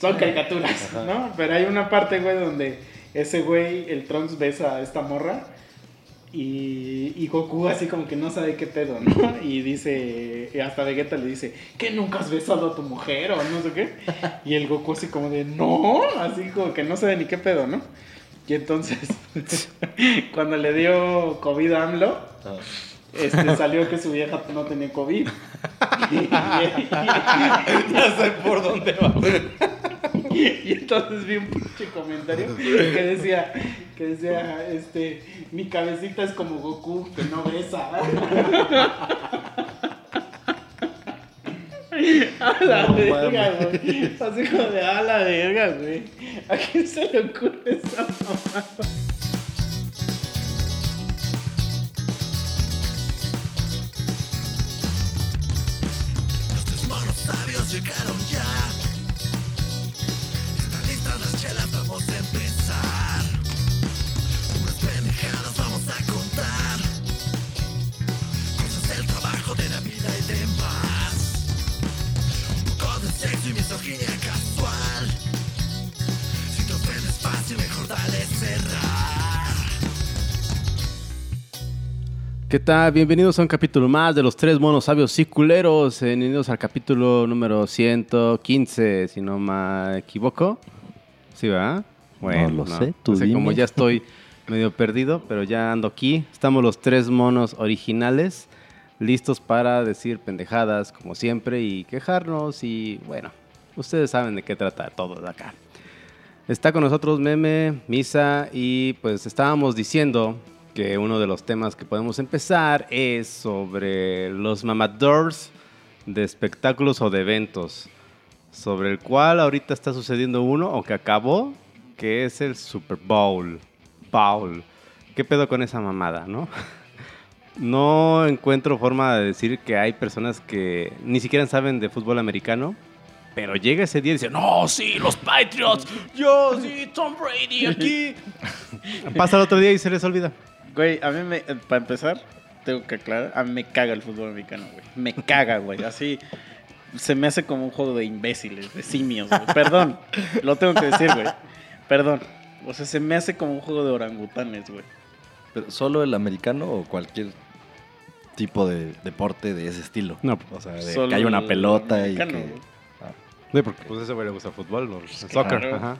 Son caricaturas, ¿no? Pero hay una parte, güey, donde ese güey, el Trunks, besa a esta morra. Y, y Goku así como que no sabe qué pedo, ¿no? Y dice, hasta Vegeta le dice, ¿que nunca has besado a tu mujer o no sé qué? Y el Goku así como de, no, así como que no sabe ni qué pedo, ¿no? Y entonces, cuando le dio COVID a AMLO, este, salió que su vieja no tenía COVID. Ya sé por dónde va. Y entonces vi un pinche comentario que decía, que decía, este, mi cabecita es como Goku, que no besa. A la No verga, güey. Así como de a la verga, güey. ¿A quién se le ocurre esa mamada? Sabios llegaron ya. ¿Qué tal? Bienvenidos a un capítulo más de los tres monos sabios y culeros. Bienvenidos al capítulo número 115, si no me equivoco. ¿Sí, va? Bueno, lo sé, tú No sé, como ya estoy medio perdido, pero ya ando aquí. Estamos los tres monos originales, listos para decir pendejadas, como siempre, y quejarnos. Y bueno, ustedes saben de qué trata todo de acá. Está con nosotros Meme, Misa y pues estábamos diciendo que uno de los temas que podemos empezar es sobre los mamadors de espectáculos o de eventos, sobre el cual ahorita está sucediendo uno o que acabó, que es el Super Bowl. Bowl. ¿Qué pedo con esa mamada, no? No encuentro forma de decir que hay personas que ni siquiera saben de fútbol americano, pero llega ese día y dice, no, sí, los Patriots, yo, sí, Tom Brady aquí. Pasa el otro día y se les olvida. Güey, a mí me, eh, para empezar, tengo que aclarar, a mí me caga el fútbol americano, güey. Me caga, güey. Así se me hace como un juego de imbéciles, de simios, güey. Perdón, lo tengo que decir, güey. Perdón. O sea, se me hace como un juego de orangutanes, güey. Pero, ¿Solo el americano o cualquier tipo de deporte de ese estilo? No, O sea, de Solo que haya una el pelota y americano, que... güey. Sí, porque pues ese güey le gusta fútbol, no, el soccer. claro. Ajá.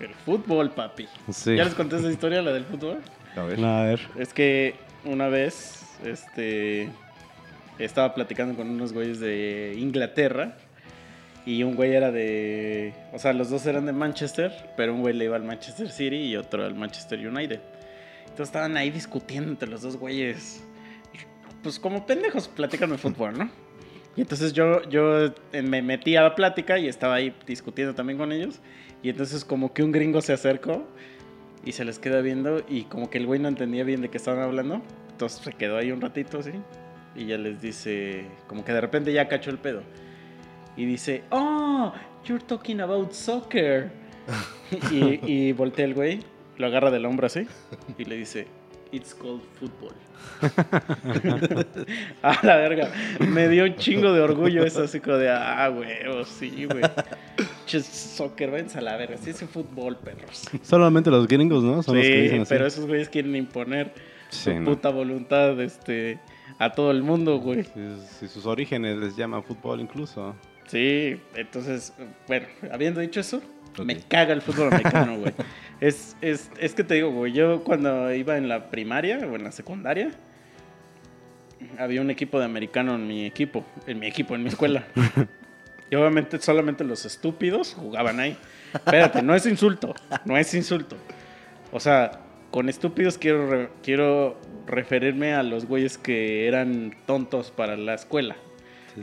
El fútbol, papi. Sí. ¿Ya les conté esa historia, la del fútbol? A ver. A ver. Es que una vez, este, estaba platicando con unos güeyes de Inglaterra y un güey era de, o sea, los dos eran de Manchester, pero un güey le iba al Manchester City y otro al Manchester United. Entonces estaban ahí discutiendo entre los dos güeyes, pues como pendejos platicando de fútbol, ¿no? Y entonces yo, yo eh, me metí a la plática y estaba ahí discutiendo también con ellos. Y entonces como que un gringo se acercó y se les queda viendo y como que el güey no entendía bien de qué estaban hablando. Entonces se quedó ahí un ratito así y ya les dice, como que de repente ya cachó el pedo. Y dice, oh, you're talking about soccer. y, y voltea el güey, lo agarra del hombro así y le dice, it's called football. a la verga, me dio un chingo de orgullo eso así como de, ah, huevo, sí, güey. Che, Soccer, váyanse a la verga, sí es fútbol, perros. Solamente los gringos, ¿no? Son los que Sí, dicen así. pero esos güeyes quieren imponer Sí, su no. puta voluntad este, a todo el mundo, güey. Sí, sus orígenes les llama fútbol incluso. Sí, entonces, bueno, habiendo dicho eso, me caga el fútbol americano, güey. Es, es, es que te digo, güey, yo cuando iba en la primaria o en la secundaria, había un equipo de americano en mi equipo, en mi equipo, en mi escuela. Y obviamente solamente los estúpidos jugaban ahí. Espérate, no es insulto, no es insulto. O sea, con estúpidos quiero, re- quiero referirme a los güeyes que eran tontos para la escuela.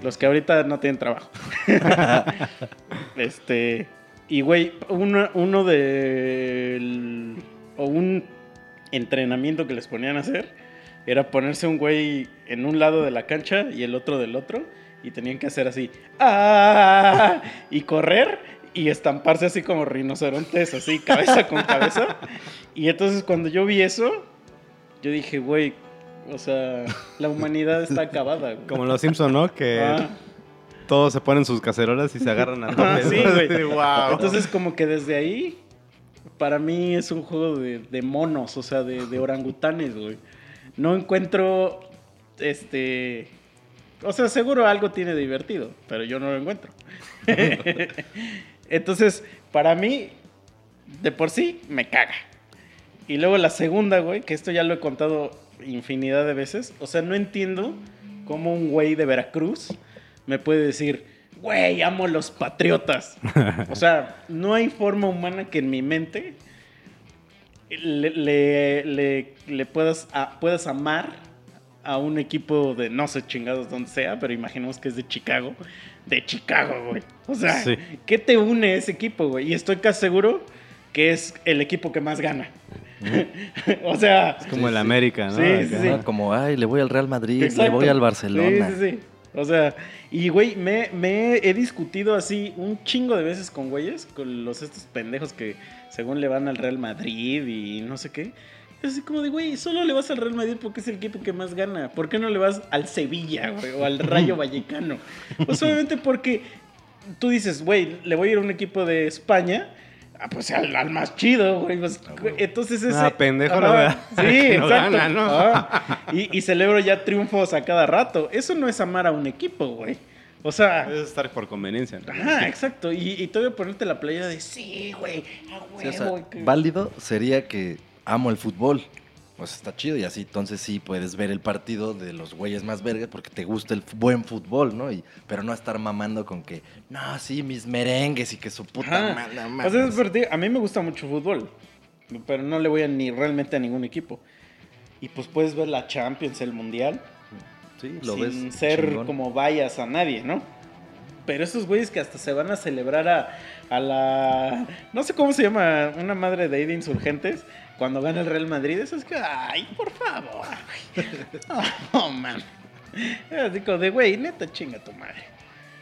Los que ahorita no tienen trabajo. este. Y güey, uno, uno del. O un entrenamiento que les ponían a hacer era ponerse un güey en un lado de la cancha y el otro del otro. Y tenían que hacer así. ¡Ah! Y correr y estamparse así como rinocerontes, así, cabeza con cabeza. Y entonces cuando yo vi eso, yo dije, güey, o sea, la humanidad está acabada. güey. Como los Simpson, ¿no? Que Ah, Todos se ponen sus cacerolas y se agarran a Ah, tope. sí, güey. wow. Entonces, como que desde ahí, para mí es un juego de, de monos, o sea, de, de orangutanes, güey. No encuentro, este... O sea, seguro algo tiene divertido, pero yo no lo encuentro. Entonces, para mí, de por sí, me caga. Y luego la segunda, güey, que esto ya lo he contado infinidad de veces. O sea, no entiendo cómo un güey de Veracruz me puede decir, güey, amo los patriotas. o sea, no hay forma humana que en mi mente le, le- le- le puedas, a- puedas amar a un equipo de no sé chingados donde sea, pero imaginemos que es de Chicago. De Chicago, güey. O sea, Sí. ¿qué te une a ese equipo, güey? Y estoy casi seguro que es el equipo que más gana. o sea, Como el América, ¿no? Sí, Acá. sí, sí. Como, ay, le voy al Real Madrid, le voy al Barcelona. Sí, sí, sí. O sea, y güey, me, me he discutido así un chingo de veces con güeyes, con los estos pendejos que según le van al Real Madrid y no sé qué. Es así como de, güey, solo le vas al Real Madrid porque es el equipo que más gana. ¿Por qué no le vas al Sevilla, güey? O al Rayo Vallecano. Pues obviamente porque tú dices, güey, le voy a ir a un equipo de España. Ah, pues al, al más chido, güey. pues, güey, entonces ese... Ah, pendejo, Ajá, ¿verdad? Sí, Que no exacto. gana, ¿no? Ajá. Y, y celebro ya triunfos a cada rato. Eso no es amar a un equipo, güey. O sea... Es estar por conveniencia. ¿no? Ajá, exacto. Y, y todavía ponerte la playa de sí, güey, a Sí, huevo. o sea, güey, que- válido sería que amo el fútbol. Pues está chido y así entonces sí puedes ver el partido de los güeyes más vergas porque te gusta el buen fútbol, ¿no? Y, pero no estar mamando con que, no, sí, mis merengues y que su puta madre. O sea, es mames". divertido. A mí me gusta mucho fútbol, pero no le voy a ni realmente a ningún equipo. Y pues puedes ver la Champions, el Mundial, sí, lo sin ves ser chingón. como vayas a nadie, ¿no? Pero esos güeyes que hasta se van a celebrar a, a la... No sé cómo se llama, una madre de ahí de insurgentes, cuando gana el Real Madrid, eso es que, ay, por favor. güey. Oh, man. Así como de, güey, neta chinga tu madre.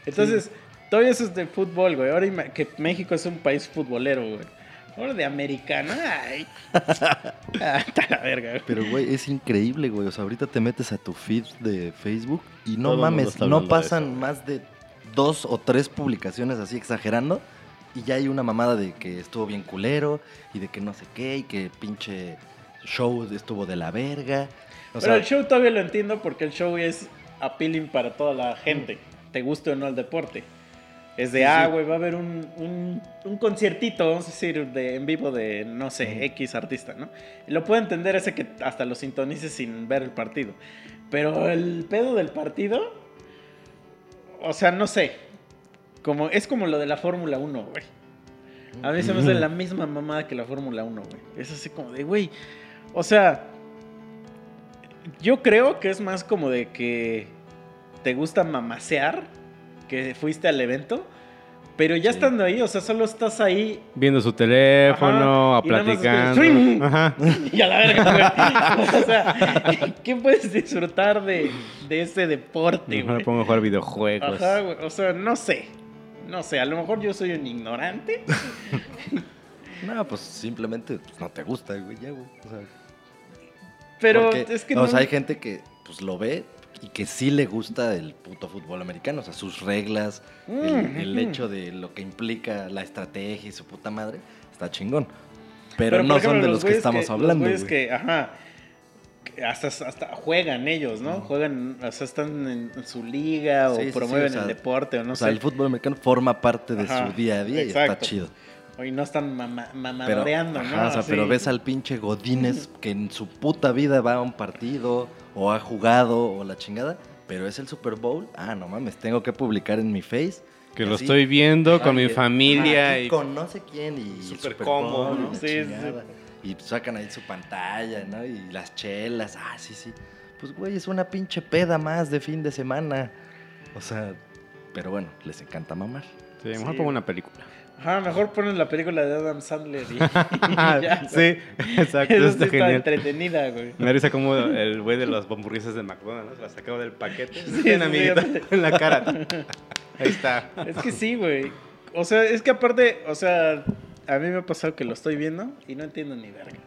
Entonces, todavía eso es de fútbol, güey. Ahora que México es un país futbolero, güey. Ahora de americano, ay. Ah, está la verga, güey. Pero, güey, es increíble, güey. O sea, ahorita te metes a tu feed de Facebook y no Todo mames, no de pasan eso, más de dos o tres publicaciones así exagerando y ya hay una mamada de que estuvo bien culero y de que no sé qué y que pinche show estuvo de la verga. O Pero sea, el show todavía lo entiendo porque el show es appealing para toda la gente. Te guste o no el deporte. Es de, Sí, ah, sí. güey, va a haber un, un, un conciertito, vamos a decir, de, en vivo de, no sé, X artista, ¿no? Lo puedo entender ese que hasta lo sintonices sin ver el partido. Pero el pedo del partido, o sea, no sé. Como, es como lo de la Fórmula 1, güey. A mí se me hace la misma mamada que la Fórmula 1, güey. Es así como de, güey. O sea, yo creo que es más como de que te gusta mamasear, que fuiste al evento, pero ya Sí. estando ahí, o sea, solo estás ahí Viendo su teléfono, Ajá, y nada más platicando. escuchas, Ajá. y a la verga, güey. O sea, ¿qué puedes disfrutar de, de ese deporte, Mejor me pongo a jugar videojuegos. Ajá, güey. O sea, no sé. No sé, a lo mejor yo soy un ignorante. no, pues simplemente pues, no te gusta, güey, ya, güey. O sea, Pero porque, es que o no. sea, hay gente que pues lo ve y que sí le gusta el puto fútbol americano, o sea, sus reglas, el, Mm, el hecho de lo que implica la estrategia y su puta madre, está chingón. Pero, no ejemplo, son de los que estamos los hablando, güey. que, ajá, hasta, hasta juegan ellos, ¿no? Juegan, o sea, están en, en su liga o Sí, sí, sí, promueven o sea, el deporte o no o sea, sé. el fútbol americano forma parte de Ajá, su día a día y está exacto. chido. Y no están mama, Pero, ¿no? ajá, o sea, pero ves al pinche Godínez que en su puta vida va a un partido o ha jugado o la chingada, pero es el Super Bowl. Ah, no mames, tengo que publicar en mi face. Que lo así, estoy viendo con mi familia. y Con no sé quién y el Súper Super cómodo, ¿no? Sí, sí. Y sacan ahí su pantalla, ¿no? Y las chelas. Ah, sí, sí. Pues, güey, es una pinche peda más de fin de semana. O sea, pero bueno, les encanta mamar. Sí, mejor Sí. pongo una película. Ajá, mejor ponen la película de Adam Sandler y, y ya. sí, exacto. Eso sí está está genial. entretenida, güey. Me risa como el güey de las hamburguesas de McDonald's ¿no? se las sacaba del paquete. Sí, sí, amiguita, sí. en la cara. Ahí está. Es que sí, güey. O sea, es que aparte, o sea, a mí me ha pasado que lo estoy viendo y no entiendo ni verga.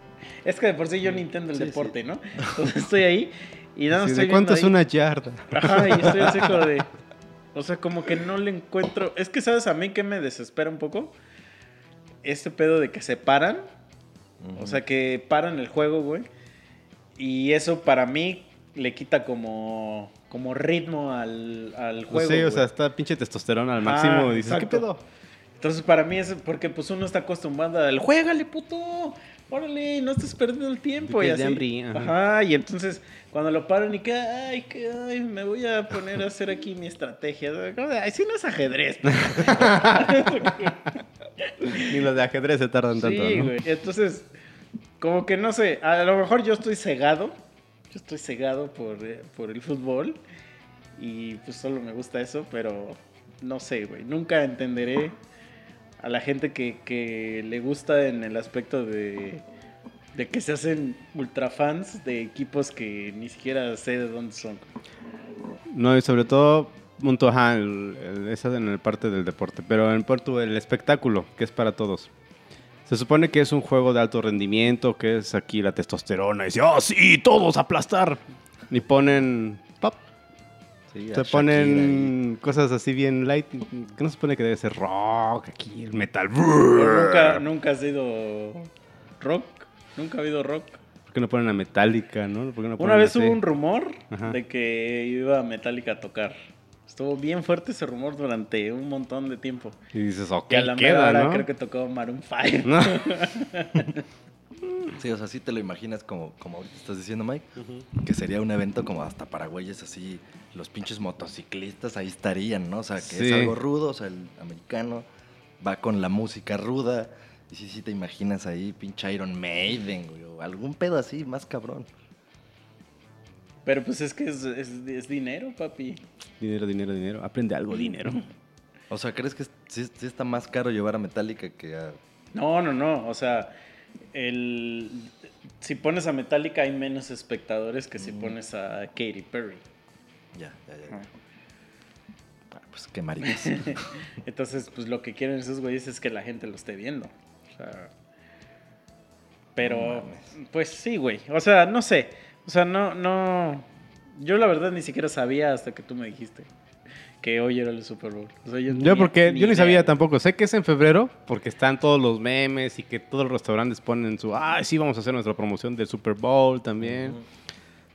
Es que de por sí yo no entiendo el Sí, deporte, ¿no? Entonces estoy ahí y nada más Sí, estoy ¿De cuánto es una yarda? Ajá, y estoy así como de... O sea, como que no le encuentro. Es que, ¿sabes a mí que me desespera un poco? Este pedo de que se paran. O sea, que paran el juego, güey. Y eso para mí le quita como, como ritmo al, al Pues juego. sí, o sea, está pinche testosterona al Ah, máximo. y dices, ¿qué pedo? Entonces, para mí es porque pues uno está acostumbrado al juégale, puto. Órale, no estés perdiendo el tiempo. Y así. hambre, ajá. Ajá, y entonces cuando lo paran y que, ay, que, ay, me voy a poner a hacer aquí mi estrategia. Ay, si no es ajedrez. Ni los de ajedrez se tardan tanto, sí, ¿no? güey. Entonces, como que no sé, a lo mejor yo estoy cegado. Yo estoy cegado por, eh, por el fútbol. Y pues solo me gusta eso, pero no sé, güey. Nunca entenderé a la gente que, que le gusta en el aspecto de, de que se hacen ultra fans de equipos que ni siquiera sé de dónde son. No, y sobre todo, punto, ajá, el, esa en el parte del deporte. Pero en Puerto, el espectáculo, que es para todos. Se supone que es un juego de alto rendimiento, que es aquí la testosterona. Y dice, oh, sí, todos aplastar. Y ponen. Sí, a Se Shakira ponen cosas así bien light. Que no se supone que debe ser rock, aquí, el metal. Pero nunca, nunca ha sido rock. Nunca ha habido rock. ¿Por qué no ponen a Metallica, no? ¿Por qué no Una vez así? hubo un rumor Ajá. de que iba Metallica a tocar. Estuvo bien fuerte ese rumor durante un montón de tiempo. Y dices, ok, Que a la queda, ¿no? creo que tocó Maroon 5. No. Sí, o sea, sí te lo imaginas como, como ahorita estás diciendo, Mike, que sería un evento como hasta para güeyes así, los pinches motociclistas ahí estarían, ¿no? O sea, que Sí. es algo rudo, o sea, el americano va con la música ruda. Y sí, sí te imaginas ahí, pinche Iron Maiden, güey, o algún pedo así, más cabrón. Pero pues es que es, es- es dinero, papi. Dinero, dinero, dinero. Aprende algo, dinero. O sea, ¿crees que sí, sí está más caro llevar a Metallica que a... No, no, no. O sea, el, si pones a Metallica hay menos espectadores que si Mm. pones a Katy Perry. Ya, ya, ya. ya. Ajá. Ah, Pues qué maricas. Entonces, pues lo que quieren esos güeyes es que la gente lo esté viendo. O sea. Pero, No pues sí, güey. O sea, no sé. O sea, no, no. Yo la verdad ni siquiera sabía hasta que tú me dijiste que hoy era el Super Bowl. O sea, yo, Yo porque yo ni idea, sabía tampoco. Sé que es en febrero porque están todos los memes y que todos los restaurantes ponen su, ah, sí, vamos a hacer nuestra promoción del Super Bowl también.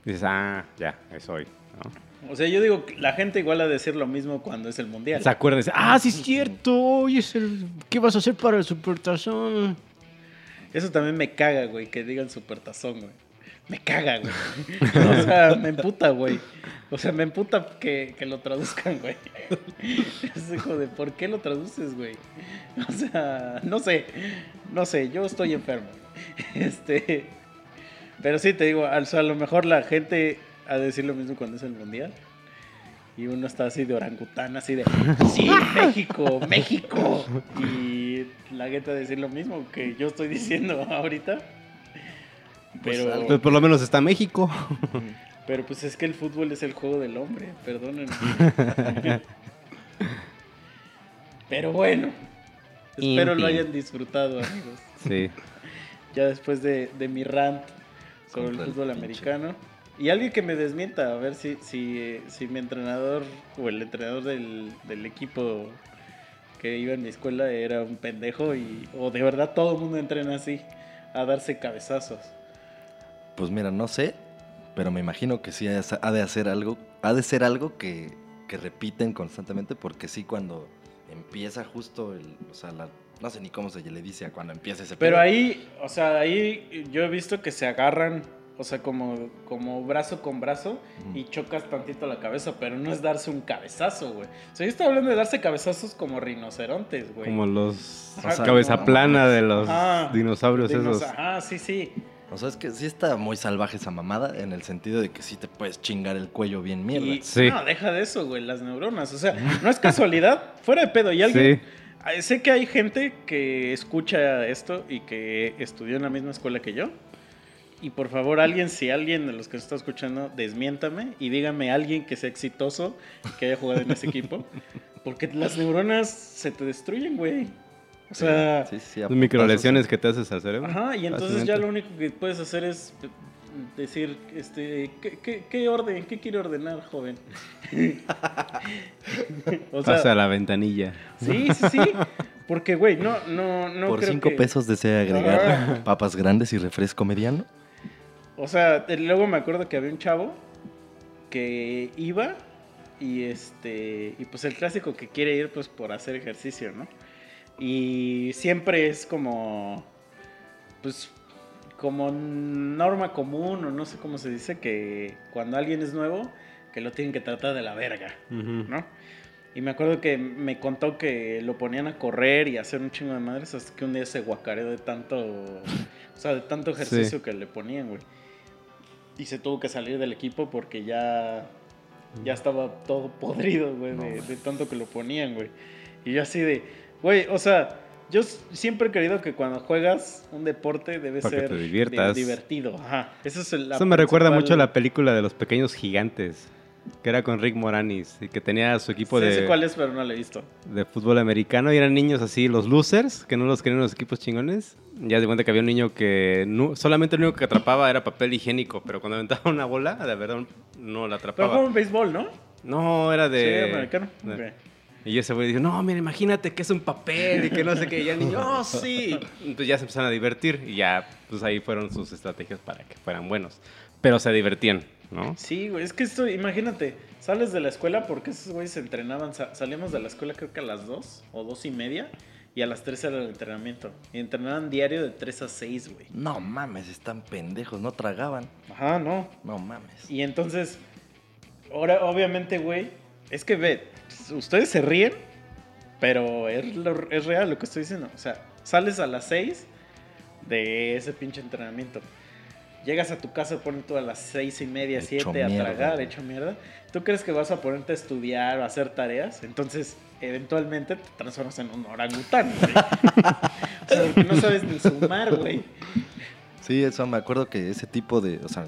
Dices, ah, ya, es hoy. ¿no? O sea, yo digo, la gente igual a decir lo mismo cuando es el mundial. Se acuerdan, ah, sí es cierto, hoy es el, ¿qué vas a hacer para el Super Tazón? Eso también me caga, güey, que digan supertazón, güey. Me caga, güey. O sea, me emputa, güey. O sea, me emputa que, que lo traduzcan, güey. Es hijo de, ¿por qué lo traduces, güey? O sea, no sé, no sé, yo estoy enfermo. Este, pero sí, te digo, o a lo mejor la gente ha de decir lo mismo cuando es el mundial. Y uno está así de orangután, así de, sí, México, México. Y la gente a decir lo mismo que yo estoy diciendo ahorita. Pues Pero. Pues por lo menos está México. pero pues es que el fútbol es el juego del hombre, perdónenme. pero bueno, espero lo hayan disfrutado, amigos. Sí. Ya después de, de mi rant sobre Contra el fútbol americano. Y alguien que me desmienta, a ver si, si, eh, si mi entrenador o el entrenador del, del equipo que iba en mi escuela era un pendejo y, o de verdad todo el mundo entrena así, a darse cabezazos. Pues mira, no sé, pero me imagino que sí ha de hacer algo, ha de ser algo que, que repiten constantemente, porque sí cuando empieza justo el, o sea, la- no sé ni cómo se le dice a cuando empieza ese Pero pedo. ahí, o sea, ahí yo he visto que se agarran, o sea, como, como brazo con brazo y chocas tantito la cabeza, pero no es darse un cabezazo, güey. O sea, yo estaba hablando de darse cabezazos como rinocerontes, güey. Como los Ajá, cabeza como- plana de los dinosaurios Dinos- esos. Ajá, sí, sí. O sea, es que sí está muy salvaje esa mamada en el sentido de que sí te puedes chingar el cuello bien mierda. Y, Sí. No, deja de eso, güey, las neuronas. O sea, no es casualidad, fuera de pedo. Y alguien, Sí. Ah, Sé que hay gente que escucha esto y que estudió en la misma escuela que yo. Y por favor, alguien, si alguien de los que está escuchando, desmiéntame y dígame a alguien que sea exitoso que haya jugado en ese equipo. Porque las neuronas se te destruyen, güey. O sea, Sí, sí, microlesiones que te haces al cerebro. ajá, y entonces ya lo único que puedes hacer es decir, este, ¿qué, qué, qué orden, qué quiere ordenar, joven? o sea, Pasa a la ventanilla. sí, sí, sí. Porque, güey, no, no, no Por creo cinco que- pesos desea agregar Ah. papas grandes y refresco mediano. O sea, eh, luego me acuerdo que había un chavo que iba y este y pues el clásico que quiere ir pues por hacer ejercicio, ¿no? Y siempre es como pues como norma común o no sé cómo se dice que cuando alguien es nuevo que lo tienen que tratar de la verga, ¿no? Y me acuerdo que me contó que lo ponían a correr y a hacer un chingo de madres hasta que un día se guacareó de tanto, o sea, de tanto ejercicio que le ponían, güey. Y se tuvo que salir del equipo porque ya, ya estaba todo podrido, güey, de, de tanto que lo ponían, güey. Y yo así de, güey, o sea, yo siempre he querido que cuando juegas un deporte debe Para que ser te diviertas. di- divertido. Ajá. Eso es el, Eso me recuerda mucho a la película de los pequeños gigantes, que era con Rick Moranis y que tenía su equipo Sí, sé de, cuál es, pero no lo he visto. de fútbol americano y eran niños así, los losers, que no los querían los equipos chingones. Ya de cuenta que había un niño que solamente lo único que atrapaba era papel higiénico, pero cuando aventaba una bola, de verdad no la Pero atrapaba. juega un béisbol, ¿no? No, era de... sí, americano. de-. Y ese güey dijo, no, mira, imagínate que es un papel y que no sé qué. Y ya el niño, oh, sí. Entonces ya se empezaron a divertir y ya, pues ahí fueron sus estrategias para que fueran buenos. Pero se divertían, ¿no? Sí, güey, es que esto, imagínate, sales de la escuela porque esos güeyes se entrenaban, sa- salíamos de la escuela creo que a las 2 o dos y media y a las 3 era el entrenamiento. Y entrenaban diario de 3 a 6, güey. No mames, están pendejos, no tragaban. Ajá, no. No mames. Y entonces, ahora obviamente, güey, es que ve, ustedes se ríen, pero es, lo- es real lo que estoy diciendo. O sea, sales a las 6 de ese pinche entrenamiento. Llegas a tu casa, pones tú a las seis y media, siete a tragar, güey. hecho mierda. ¿Tú crees que vas a ponerte a estudiar o a hacer tareas? Entonces, eventualmente te transformas en un orangután, güey. o sea, porque no sabes ni sumar, güey. Sí, eso me acuerdo que ese tipo de, o sea,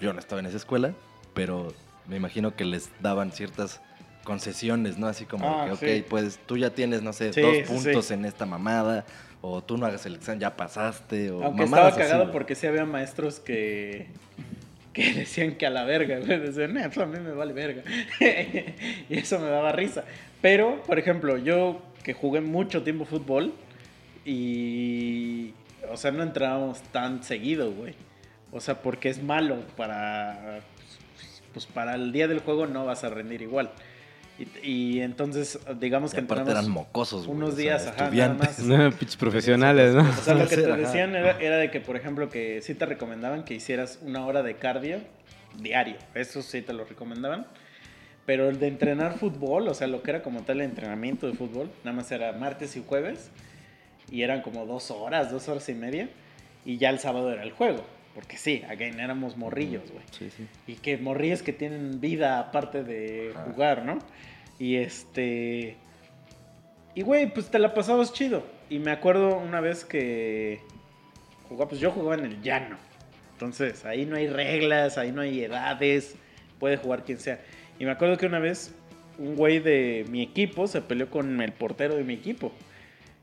yo no estaba en esa escuela, pero me imagino que les daban ciertas concesiones, ¿no? Así como Ah, que, ok, sí. pues tú ya tienes, no sé, Sí, dos puntos sí. en esta mamada, o tú no hagas el examen, ya pasaste, o Aunque estaba así, cagado güey. porque sí había maestros que, que decían que a la verga, güey. Decían, "Nah, pues a mí me vale verga. y eso me daba risa. Pero, por ejemplo, yo que jugué mucho tiempo fútbol y. O sea, no entrábamos tan seguido, güey. O sea, porque es malo para. Pues para el día del juego no vas a rendir igual. Y, y entonces, digamos Y que aparte eran mocosos, güey, unos o sea, días, ajá, nada estudiantes. más. No, pinches profesionales, ¿no? O sea, lo que te decían era, era de que, por ejemplo, que sí te recomendaban que hicieras una hora de cardio diario. Eso sí te lo recomendaban. Pero el de entrenar fútbol, o sea, lo que era como tal el entrenamiento de fútbol, nada más era martes y jueves. Y eran como dos horas, dos horas y media. Y ya el sábado era el juego. Porque sí, again, éramos morrillos, güey. Sí, sí. Y que morrillos que tienen vida aparte de Ajá. jugar, ¿no? Y este. Y güey, pues te la pasabas chido. Y me acuerdo una vez que. Jugaba, pues yo jugaba en el llano. Entonces, ahí no hay reglas, ahí no hay edades. Puede jugar quien sea. Y me acuerdo que una vez un güey de mi equipo se peleó con el portero de mi equipo.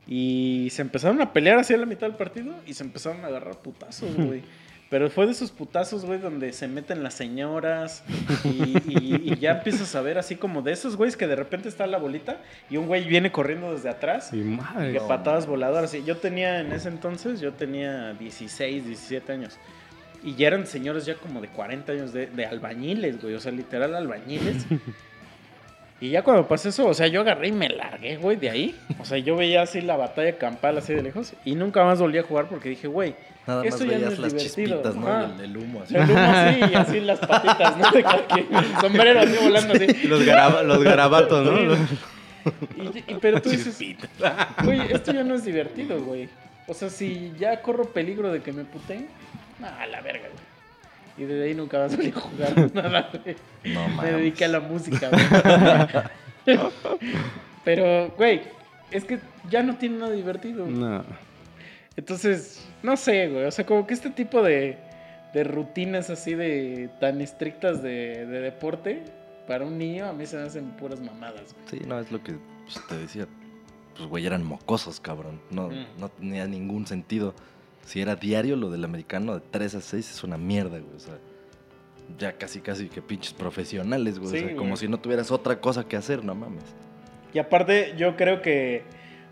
Y se empezaron a pelear así a la mitad del partido y se empezaron a agarrar putazos, güey. Pero fue de esos putazos, güey, donde se meten las señoras y, y- y ya empiezas a ver así como de esos güeyes que de repente está la bolita y un güey viene corriendo desde atrás Y madre. que No, patadas voladoras. Y yo tenía en ese entonces, yo tenía 16, 17 años. Y ya eran señores ya como de 40 años de, de albañiles, güey. O sea, literal albañiles. y ya cuando pasó eso, o sea, yo agarré y me largué, güey, de ahí. O sea, yo veía así la batalla campal así de lejos. Y nunca más volví a jugar porque dije, güey, Nada más Esto ya no veías es las divertido, chispitas, ¿no? El, el humo así. el humo así y así las patitas, ¿no? De. El sombrero así volando así. Los, garaba- los garabatos, ¿no? Y, y- pero tú dices, güey, esto ya no es divertido, güey. O sea, si ya corro peligro de que me puten, a la verga, güey. Y desde ahí nunca más volví a jugar nada, güey. No Me dediqué a la música, güey. Pero, güey, es que ya no tiene nada divertido. No. Entonces, no sé, güey. O sea, como que este tipo de, de rutinas así de tan estrictas de, de deporte para un niño a mí se me hacen puras mamadas, güey. Sí, no, es lo que pues, te decía. Pues, güey, eran mocosos, cabrón. No, Mm. no tenía ningún sentido. si era diario lo del americano de 3 a 6 es una mierda, güey. O sea, ya casi casi que pinches profesionales, güey. Sí, o sea, como güey. si no tuvieras otra cosa que hacer, no mames. Y aparte, yo creo que,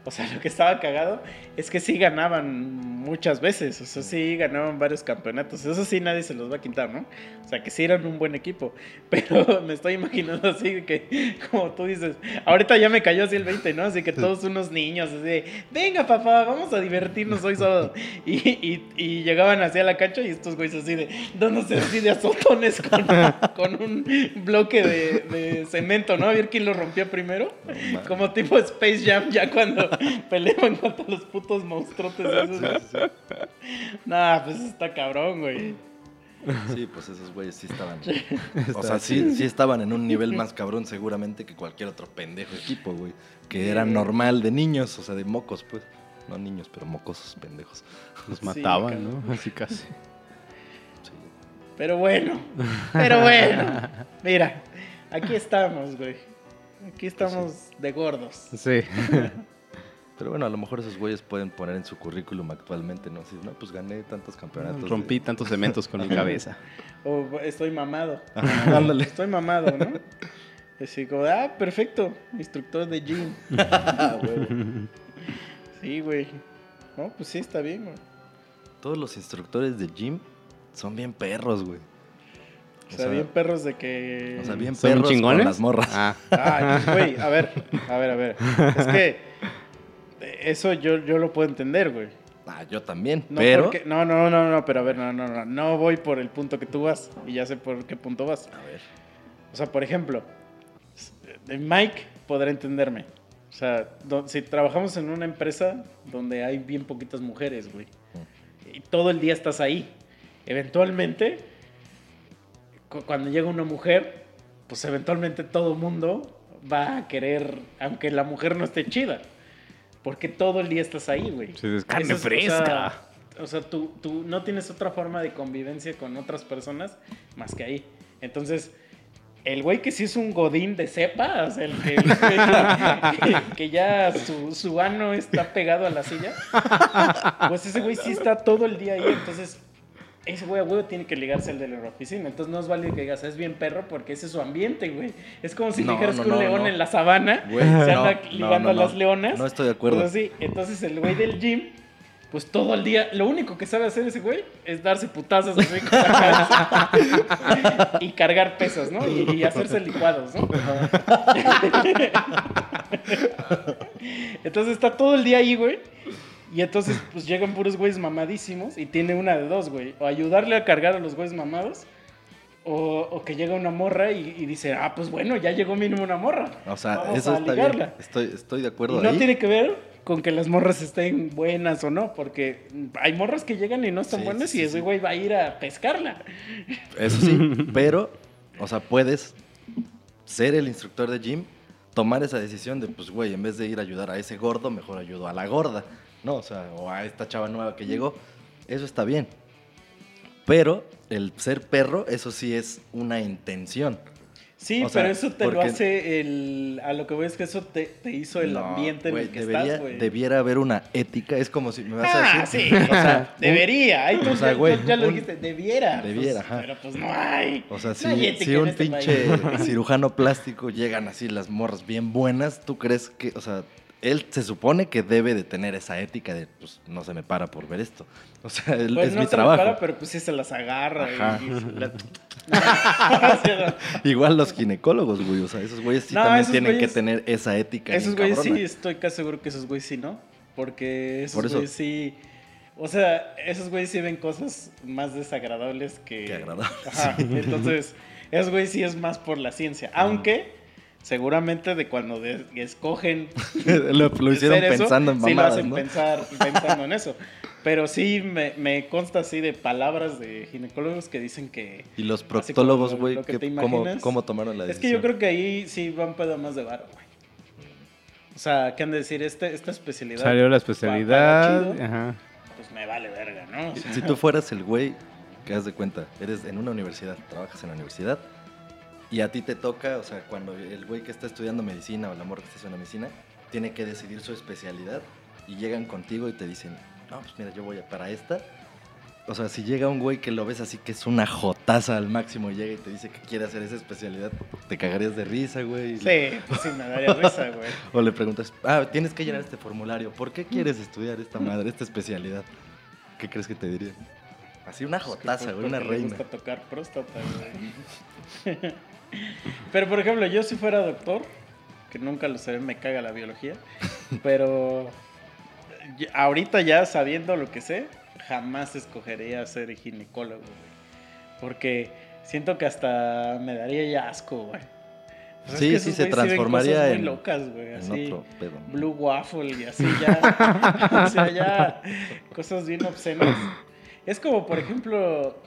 o sea, lo que estaba cagado es que sí ganaban muchas veces, o sea, sí ganaban varios campeonatos. Eso sí nadie se los va a quitar, ¿no? O sea, que sí eran un buen equipo. Pero me estoy imaginando así que, como tú dices, ahorita ya me cayó así el 20, ¿no? Así que todos unos niños, así de, venga papá, vamos a divertirnos hoy sábado. Y, y, y llegaban así a la cancha y estos güeyes así de, dándose así de azotones con, con un bloque de, de cemento, ¿no? A ver quién lo rompía primero. Como tipo Space Jam, ya cuando peleaban contra los putos monstruotes esos. Nah, pues está cabrón, güey. Sí, pues esos güeyes sí estaban. o sea, sí, sí estaban en un nivel más cabrón seguramente que cualquier otro pendejo equipo, güey. Que era normal de niños, o sea, de mocos, pues. No niños, pero mocosos pendejos. Los mataban. ¿no? Así casi. Sí. Pero bueno, pero bueno. Mira, aquí estamos, güey. Aquí estamos de gordos. Sí. Pero bueno, a lo mejor esos güeyes pueden poner en su currículum actualmente, ¿no? Si no, pues gané tantos campeonatos. Rompí tantos cementos con mi cabeza. O estoy mamado. Ándale. Estoy mamado, ¿no? Así como, ah, perfecto. Instructor de gym. Sí, güey. No, pues sí, está bien, güey. Todos los instructores de gym son bien perros, güey. O sea, bien perros de que... O sea, bien ¿Son perros chingones? con las morras. Ah, güey, a ver, a ver, a ver. Es que eso yo, yo lo puedo entender, güey. Ah, yo también, No, pero... porque- no, no, no, no, pero a ver, no, no, no. No voy por el punto que tú vas y ya sé por qué punto vas. A ver. O sea, por ejemplo, de Mike podrá entenderme. O sea, si trabajamos en una empresa donde hay bien poquitas mujeres, güey, y todo el día estás ahí, eventualmente, cu- cuando llega una mujer, pues eventualmente todo mundo va a querer, aunque la mujer no esté chida, porque todo el día estás ahí, güey. Sí, es carne Eso o sea, fresca. O sea, tú, tú no tienes otra forma de convivencia con otras personas más que ahí. Entonces, el güey que sí es un godín de cepa, o sea, el que, el que- que ya su, su ano está pegado a la silla, pues ese güey sí está todo el día ahí. Entonces, ese güey a huevo tiene que ligarse al de la oficina. Entonces, no es válido que digas, es bien perro porque ese es su ambiente, güey. Es como si No, dijeras no, que un no, león en la sabana Güey, se anda ligando a las leonas. No estoy de acuerdo. Pues así, entonces el güey del gym, pues todo el día, lo único que sabe hacer ese güey es darse putazos así y cargar pesas, ¿no? Y, y hacerse licuados, ¿no? entonces está todo el día ahí, güey. Y entonces, pues llegan puros güeyes mamadísimos y tiene una de dos, güey. O ayudarle a cargar a los güeyes mamados. O, o que llega una morra y, y dice, ah, pues bueno, ya llegó mínimo una morra. O sea, Vamos eso está bien. Estoy, estoy de Y acuerdo no ahí. tiene que ver con que las morras estén buenas o no, porque hay morras que llegan y no están Sí, buenas sí, y ese güey va a ir a pescarla. Eso sí, pero, o sea, puedes ser el instructor de gym, tomar esa decisión de, pues, güey, en vez de ir a ayudar a ese gordo, mejor ayudo a la gorda, ¿no? O sea, o a esta chava nueva que llegó. Eso está bien. Pero el ser perro, eso sí es una intención. Sí, O sea, pero eso te lo hace el... A lo que voy es que eso te, te hizo el No, ambiente en güey, el que debería, estás, güey. Debiera haber una ética, es como si me vas a Ah, decir... sí, o sea, debería. Ahí tú o sea, ya, güey, ya lo un- dijiste, debiera. Debiera, pues, ajá. Pero pues no hay. O sea, No si, hay ética si en un este pinche país. cirujano plástico llegan así las morras bien buenas, ¿tú crees que, o sea, él se supone que debe de tener esa ética de, pues, no se me para por ver esto? O sea, él- Pues es no mi se trabajo. para, pero pues sí se las agarra. y- se la- Igual los ginecólogos, güey, o sea, esos güeyes sí No, también tienen güeyes- que tener esa ética. Esos güeyes sí, estoy casi seguro que esos güeyes sí, ¿no? Porque esos Por eso- güeyes sí. O sea, esos güeyes sí ven cosas más desagradables que. Qué agradable. Ajá. Entonces, esos güeyes sí es más por la ciencia. Aunque, seguramente de cuando de- escogen. lo, lo hicieron eso, pensando en Sí lo mamadas, hacen ¿no? pensar, pensando en eso. Pero sí me, me consta así de palabras de ginecólogos que dicen que. Y los proctólogos, güey, lo que ¿qué- te ¿cómo. ¿cómo tomaron la Es decisión? que yo creo que ahí sí va un pedo más de varo, güey. O sea, ¿qué han de decir? Este, esta especialidad. Salió la especialidad. paga chido, Ajá. pues me vale verga, ¿no? O sea, Si tú fueras el güey que haz de cuenta, eres en una universidad, trabajas en la universidad y a ti te toca, o sea, cuando el güey que está estudiando medicina o la morra que está estudiando medicina tiene que decidir su especialidad y llegan contigo y te dicen, no, pues mira, yo voy a para esta. O sea, si llega un güey que lo ves así que es una jotaza al máximo, llega y te dice que quiere hacer esa especialidad, te cagarías de risa, güey. Sí, pues sí, me daría risa, güey. O le preguntas, ah, tienes que llenar este formulario. ¿Por qué quieres estudiar esta madre, esta especialidad? ¿Qué crees que te diría? Así una jotaza, Pues güey, una le reina. gusta tocar próstata, güey. Pero, por ejemplo, yo si fuera doctor, que nunca lo seré, me caga la biología, pero ahorita ya sabiendo lo que sé, jamás escogería ser ginecólogo, güey. Porque siento que hasta me daría ya asco, güey. O sea, es Sí, que sí, se transformaría cosas muy en- locas, güey, así. otro pedo. Blue Waffle y así ya. o sea, ya cosas bien obscenas. Es como, por ejemplo,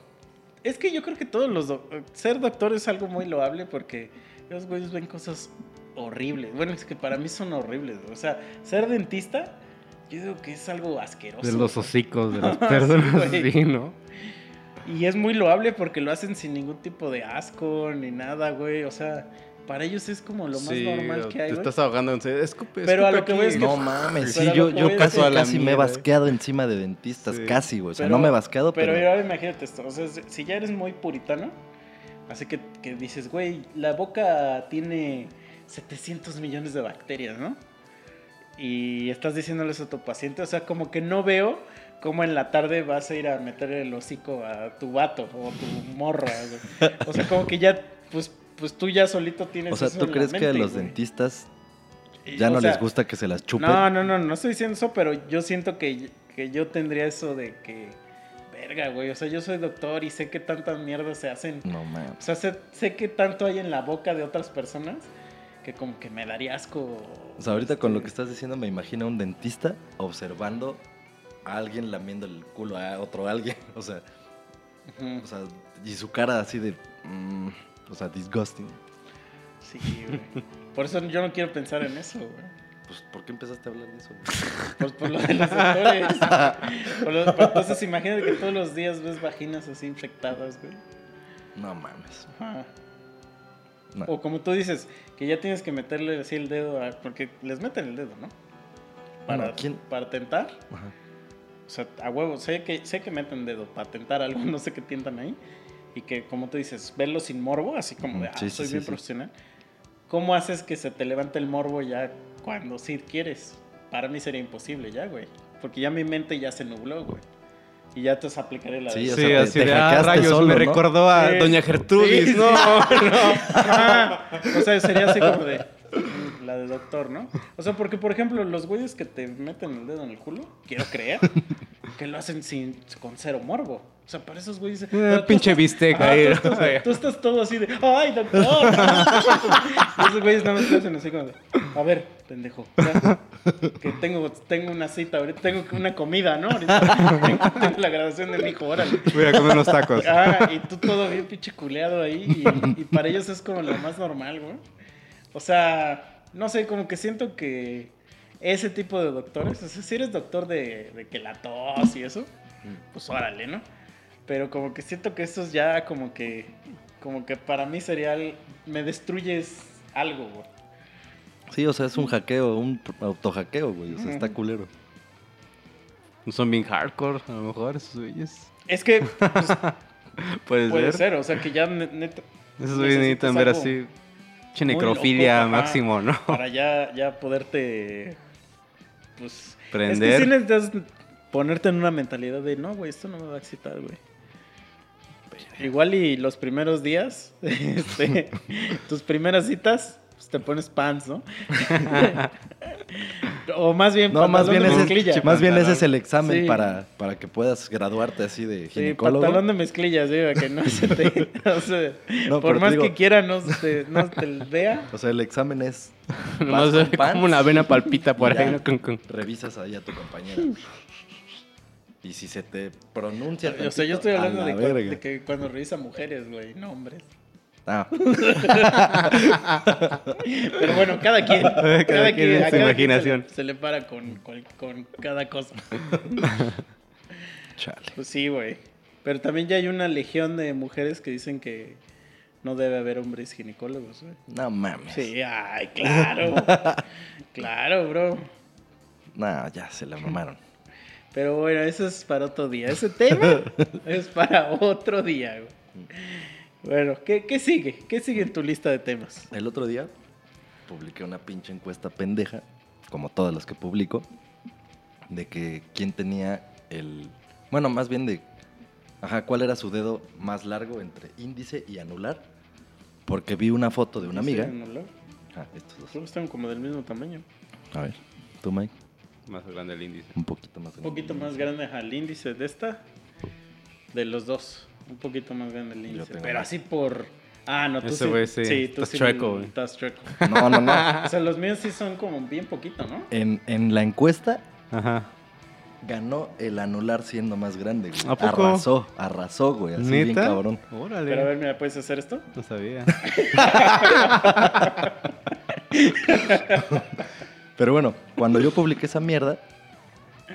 es que yo creo que todos los... doc- ser doctor es algo muy loable porque los güeyes ven cosas horribles. Bueno, es que para mí son horribles. O sea, ser dentista, yo digo que es algo asqueroso. De los hocicos de las personas, sí, ¿no? Y es muy loable porque lo hacen sin ningún tipo de asco ni nada, güey. O sea, para ellos es como lo más Sí, normal que hay, Te estás ahogando en serio. Escupe, Pero a escupe lo que voy es que- No mames, sí, yo, yo casi, casi me he eh. basqueado encima de dentistas, Sí. casi, güey. O sea, Pero- no me he basqueado, Pero, pero... ahora imagínate esto, o sea, si- ya eres muy puritano, así que, que dices, güey, la boca tiene 700 millones de bacterias, ¿no? Y estás diciéndole eso a tu paciente, o sea, como que no veo cómo en la tarde vas a ir a meter el hocico a tu vato o tu morra. O sea, como que ya, pues, pues tú ya solito tienes O sea, eso ¿tú en la crees que a los güey. dentistas ya o no sea, les gusta que se las chupen? No, no, no, no estoy diciendo eso, pero yo siento que, que yo tendría eso de que, verga, güey, o sea, yo soy doctor y sé que tantas mierdas se hacen. No mames. O sea, sé, sé que tanto hay en la boca de otras personas que como que me daría asco. O sea, ahorita con lo que este, estás diciendo me imagino a un dentista observando a alguien lamiendo el culo a otro alguien. O sea, o sea y su cara así de... mm, o sea, disgusting. Sí, güey. Por eso yo no quiero pensar en eso, güey. Pues, ¿por qué empezaste a hablar de eso? Por, por lo de los doctores. Por lo- por- entonces, imagínate que todos los días ves vaginas así infectadas, güey. No mames. Ajá. No. O como tú dices, que ya tienes que meterle así el dedo, a- porque les meten el dedo, ¿no? Para, Bueno, ¿quién? para tentar. Ajá. O sea, a huevo, sé que, sé que meten dedo para tentar algo, no sé qué tientan ahí. Y que, como tú dices, verlo sin morbo, así como de, ah, sí, soy sí, bien sí. profesional. ¿Cómo haces que se te levante el morbo ya cuando sí quieres? Para mí sería imposible ya, güey. Porque ya mi mente ya se nubló, güey. Y ya te aplicaré la Sí, de- o Sí, sea, te- así te de, ah, rayos, solo, me ¿no? recordó a Sí. Doña Gertrudis, Sí, no, no. O sea, sería así como de mm, la de doctor, ¿no? O sea, porque por ejemplo, los güeyes que te meten el dedo en el culo, quiero creer que lo hacen sin con cero morbo. O sea, para esos güeyes. Eh, pinche bistec ahí, tú, estás, tú estás todo así de, ¡ay, doctor! Esos güeyes nada más te hacen así como de, a ver, pendejo, ya, que tengo, tengo una cita ahorita, tengo una comida, ¿no? Ahorita tengo, tengo la graduación de mi hijo, órale. Voy a comer unos tacos. Ah, y tú todo bien pinche culeado ahí. Y, y para ellos es como lo más normal, güey. O sea, no sé, como que siento que ese tipo de doctores, o sea, si eres doctor de, de que la tos y eso, pues órale, ¿no? Pero como que siento que estos ya como que, como que para mí sería, el- me destruyes algo, güey. Sí, o sea, es un hackeo, un autohackeo, güey. O sea, está culero. Son bien hardcore, a lo mejor, esos güeyes. Es que pues, Puede, puede ser. ser, o sea, que ya ne- neta, Esos güeyes necesitan ver así. Che necrofilia máximo, ¿no? para ya, ya poderte, pues... Prender. Es que sí necesitas ponerte en una mentalidad de, no, güey, esto no me va a excitar, güey. Igual y los primeros días, este, tus primeras citas, pues te pones pants, ¿no? o más bien, No, más bien, pantalón de ese, mezclilla. más bien ese es el examen Sí. para, para que puedas graduarte así de Sí, ginecólogo. pantalón de mezclilla, sí, para que no se te... o sea, No, por más digo- que quiera, no se, no te vea. O sea, el examen es. Nomás como una vena palpita por ahí. Revisas ahí a tu compañera. Y si se te pronuncia. O sea, yo estoy hablando la de, cu- verga. de que cuando revisa mujeres, güey, no hombres. Ah, Pero bueno, cada quien. Cada quien en a su cada quien imaginación. se, le, se le para con, con, con cada cosa. chale. Pues sí, güey. Pero también ya hay una legión de mujeres que dicen que no debe haber hombres ginecólogos, güey. No mames. Sí, ay, claro. claro, bro. No, ya se la mamaron. Pero bueno, eso es para otro día. Ese tema es para otro día, güey. Bueno, ¿qué, qué sigue? ¿Qué sigue en tu lista de temas? El otro día publiqué una pinche encuesta pendeja, como todas las que publico, de que quién tenía el... Bueno, más bien de... Ajá, cuál era su dedo más largo entre índice y anular. Porque vi una foto de una amiga. Sí, no, Ah, estos dos. Creo que están como del mismo tamaño. A ver, tú, Mike, Más grande el índice. un poquito más Un poquito más grande al índice de esta. De los dos. Un poquito más grande el índice. Pero más. así por. Ah, no, tú Ese sí. sí. tú Estás sí chueco, güey. Estás chueco. No, no, no. O sea, los míos sí son como bien poquito, ¿no? En, en la encuesta Ajá. ganó el anular siendo más grande, güey. ¿A poco? Arrasó, arrasó, güey. Así bien ¿Neta? cabrón. Órale. Pero a ver, mira, ¿puedes hacer esto? No sabía. Pero bueno, cuando yo publiqué esa mierda,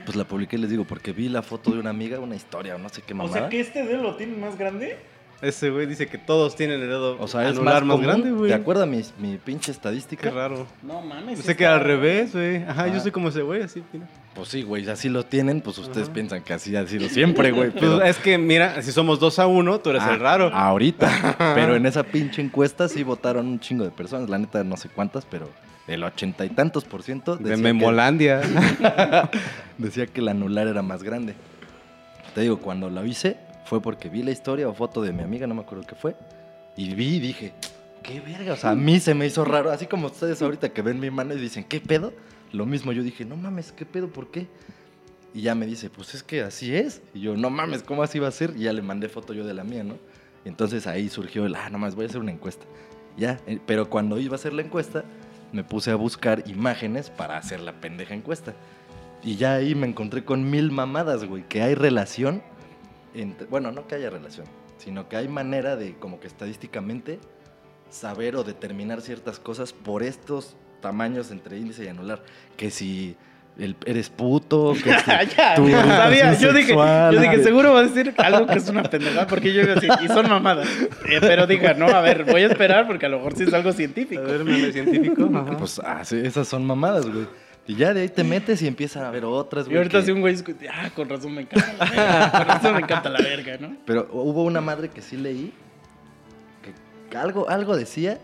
pues la publiqué, les digo, porque vi la foto de una amiga, una historia, o no sé qué O mamada. sea, que este dedo lo tiene más grande. Ese güey dice que todos tienen el dedo O sea, es más, más, grande, güey. ¿De acuerdo a mi, mi pinche estadística? Qué raro. No mames. Sí que al revés, güey. Ajá, Ah. yo soy como ese güey, así, mira. Pues sí, güey, así lo tienen, pues ustedes Ajá. piensan que así ha sido siempre, güey. Pues es que, mira, si somos dos a uno, tú eres Ah, el raro. Ahorita. pero en esa pinche encuesta sí votaron un chingo de personas. La neta, no sé cuántas, pero el ochenta y tantos por ciento de decía que- Memolandia. decía que el anular era más grande. Te digo, cuando lo hice fue porque vi la historia o foto de mi amiga, no me acuerdo qué fue, y vi y dije, qué verga, o sea, a mí se me hizo raro, así como ustedes ahorita que ven mi mano y dicen, ¿qué pedo? Lo mismo yo dije, no mames, ¿qué pedo? ¿Por qué? Y ya me dice, pues es que así es. Y yo, no mames, ¿cómo así va a ser? Y ya le mandé foto yo de la mía, ¿no? Entonces ahí surgió el, ah, no más, voy a hacer una encuesta. Ya, eh, pero cuando iba a hacer la encuesta, me puse a buscar imágenes para hacer la pendeja encuesta. Y ya ahí me encontré con mil mamadas, güey, que hay relación entre, bueno, no que haya relación, sino que hay manera de, como que estadísticamente, saber o determinar ciertas cosas por estos tamaños entre índice y anular. Que si el- eres puto, que ya, ya sabía. Yo dije, yo dije, seguro va a decir algo que es una pendejada, porque yo iba a decir, y son mamadas. Eh, pero dije, no, a ver, voy a esperar porque a lo mejor sí es algo A científico. ver, meme científico. Ajá. Pues ah, sí, esas son mamadas, güey. Y ya de ahí te metes y empiezan a ver otras, Y güey. ahorita que- si un güey discute, ah, con razón me encanta la verga, con razón me encanta la verga, ¿no? Pero hubo una madre que sí leí que algo, algo decía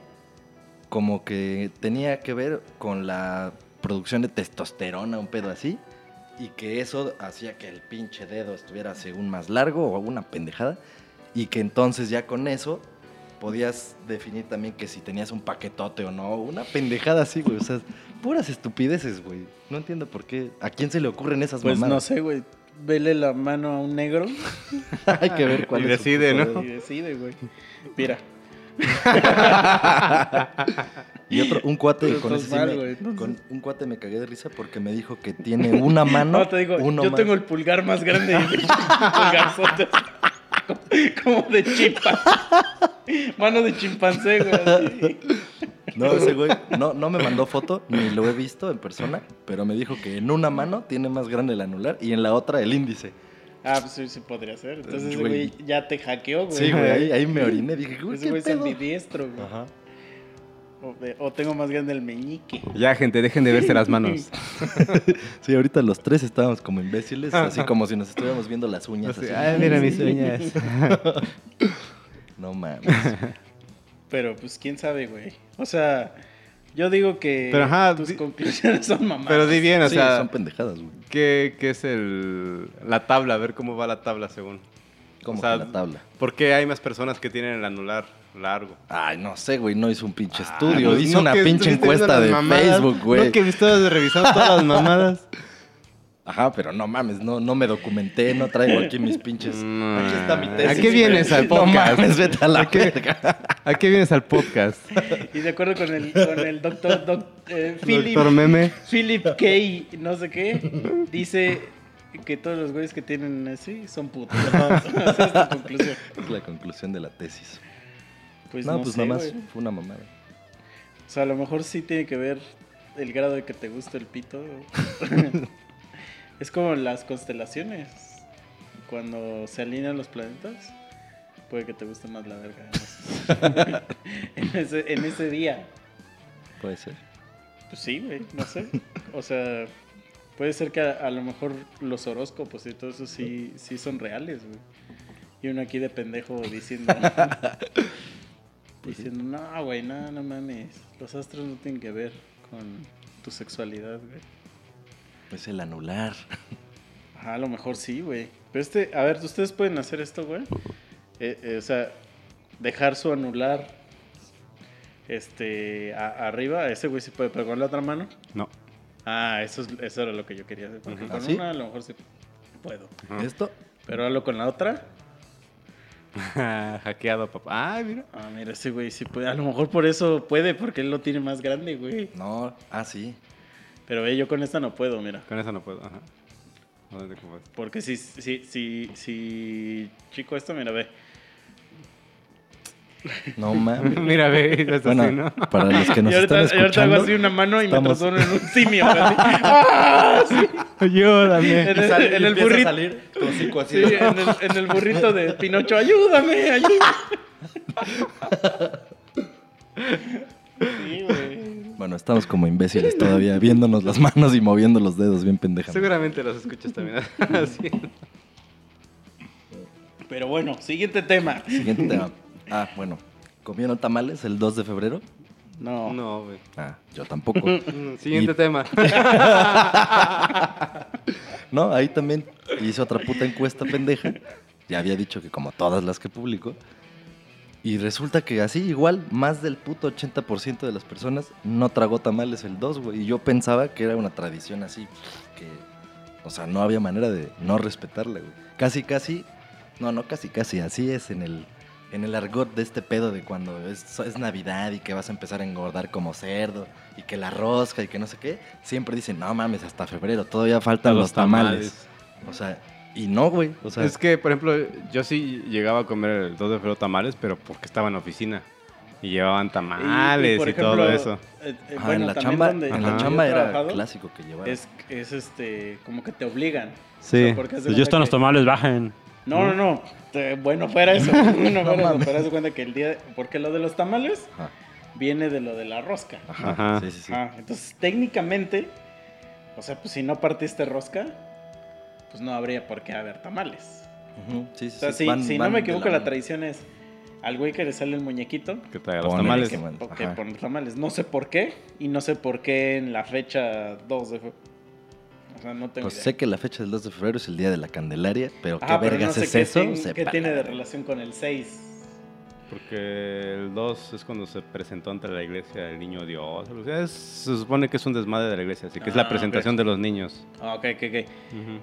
como que tenía que ver con la producción de testosterona, un pedo así, y que eso hacía que el pinche dedo estuviera según más largo o alguna pendejada, y que entonces ya con eso podías definir también que si tenías un paquetote o no, una pendejada así, güey, o sea, puras estupideces, güey. No entiendo por qué, ¿a quién se le ocurren esas Pues no mamadas? sé, güey. Vele la mano a un negro Hay que ver cuál Y es decide, ¿no? y decide, güey. Mira, Y otro, un cuate, con, ese sí mal, me- con un cuate me cagué de risa porque me dijo que tiene una mano. no, te digo, uno yo más. tengo el pulgar más grande. Pulgarzote. Como de chimpancé. Mano de chimpancé, güey. No, ese güey no, no me mandó foto, ni lo he visto en persona, pero me dijo que en una mano tiene más grande el anular y en la otra el índice. Ah, pues sí, sí podría ser. Entonces Güey. ya te hackeó, güey. Sí, güey, ahí, ahí me oriné. Dije, güey, Ese ¿qué güey es ambidiestro, güey. Ajá. O, de- o tengo más grande el meñique. Ya, gente, dejen de verse las manos. Sí, ahorita los tres estábamos como imbéciles, así como si nos estuviéramos viendo las uñas. Así, así. Ay, mira mis uñas. No mames. Pero pues quién sabe, güey. O sea, yo digo que Pero, ajá, tus di- conclusiones son mamadas. Pero di bien, o sí, sea, son pendejadas, güey. ¿qué, qué es el, la tabla? A ver cómo va la tabla según. Como O sea, que la tabla. ¿Por qué hay más personas que tienen el anular largo? Ay, no sé, güey, no hizo un pinche estudio. Ah, pues, hizo no una pinche encuesta de mamadas, Facebook, güey. No que estabas revisando todas las mamadas. Ajá, pero no mames, no, no me documenté, no traigo aquí mis pinches. No. Aquí está mi ¿A tesis. qué vienes al No podcast? mames, vete a la ¿A qué? verga. ¿A qué vienes al podcast? Y de acuerdo con el, con el doctor doc- eh, Philip, Doctor Meme. Philip K. no sé qué, dice que todos los güeyes que tienen así son putos. Esa es tu conclusión. Es la conclusión de la tesis. Pues no, no, pues sé, nada más güey. fue una mamada. O sea, a lo mejor sí tiene que ver el grado de que te gusta el pito. Es como las constelaciones. Cuando se alinean los planetas, puede que te guste más la verga. en, ese, en ese día. Puede ser. Pues sí, güey, no sé. O sea, Puede ser que a, a lo mejor los horóscopos y todo eso sí, sí son reales, güey. Y uno aquí de pendejo diciendo... diciendo, no, güey, no, no mames. Los astros no tienen que ver con tu sexualidad, güey. Es el anular. Ajá, a lo mejor sí, güey. Pero este, a ver, ustedes pueden hacer esto, güey. Eh, eh, o sea, dejar su anular este a- arriba, ese güey sí puede, pero con la otra mano. No. Ah, eso, es, eso era lo que yo quería hacer. Porque con ¿Ah, sí? una a lo mejor sí puedo. Esto, Pero hazlo con la otra. Hackeado, papá. Ay, mira. Ah, mira, ese güey sí puede. A lo mejor por eso puede, porque él lo tiene más grande, güey. no, ah, sí. Pero ve, yo con esta no puedo, mira. Con esa no puedo. Ajá. No es. Porque si, si, si, si, chico, esto, mira, ve. No mames. Mira, ve, es Bueno, así, ¿no? para los que nos y ahorita, están y ahorita hago escuchando, así una mano y me estamos- transformo en un simio. ¡Ah! Sí. Ayúdame. En el, Sale- en el burrito. salir tu así. Sí, en el, en el burrito de Pinocho. Ayúdame, ayúdame. Sí, güey. Bueno, estamos como imbéciles todavía, viéndonos las manos y moviendo los dedos bien pendejas. Seguramente los escuchas también. Pero bueno, siguiente tema. Siguiente tema. Ah, bueno. ¿Comieron tamales el 2 de febrero? No. No, güey. Ah, yo tampoco. Mm, Siguiente Y- tema. No, ahí también hice otra puta encuesta pendeja. Ya había dicho que como todas las que publico. Y resulta que así, igual, más del puto 80% de las personas no tragó tamales el 2, güey. Y yo pensaba que era una tradición así, que, o sea, no había manera de no respetarla, güey. Casi, casi, no, no casi, casi, así es en el, en el argot de este pedo de cuando es, es Navidad y que vas a empezar a engordar como cerdo y que la rosca y que no sé qué. Siempre dicen, no mames, hasta febrero, todavía faltan los, tamales. O sea, y no, güey. O sea, es que, por ejemplo, yo sí llegaba a comer el 2 de febrero tamales, pero porque estaba en la oficina. Y llevaban tamales y, por todo ejemplo, eso. eh, eh, bueno, en la chamba, donde- en la yo chamba era clásico que llevara. Es, es este, como que te obligan. Sí. O sea, porque ya cuenta están los que- tamales, bajen. No, no, no. te- bueno, fuera eso. no, fuera eso. mames. Pero cuenta que el día. Porque lo de los tamales Ajá, viene de lo de la rosca. ajá. Sí, sí, sí. Ajá, entonces, técnicamente, o sea, pues si no partiste rosca, pues no habría por qué haber tamales. Ujú, sí, sí, O sea, sí, si, van- si no van me de equivoco, la tradición es al güey que le sale el muñequito. Que traiga los tamales. que- Que, bueno, que ajá. pon tamales. No sé por qué. Y no sé por qué en la fecha 2 de febrero. O sea, no tengo Pues idea. sé que la fecha del 2 de febrero es el día de la Candelaria, pero Ajá, qué pero vergas no sé es qué eso. tiene- ¿Qué tiene de relación con el 6? Porque el 2 es cuando se presentó ante la iglesia el niño Dios. O sea, es- se supone que es un desmadre de la iglesia, así que es Ah, la presentación ok. de los niños. Ah, ok, ok, ok.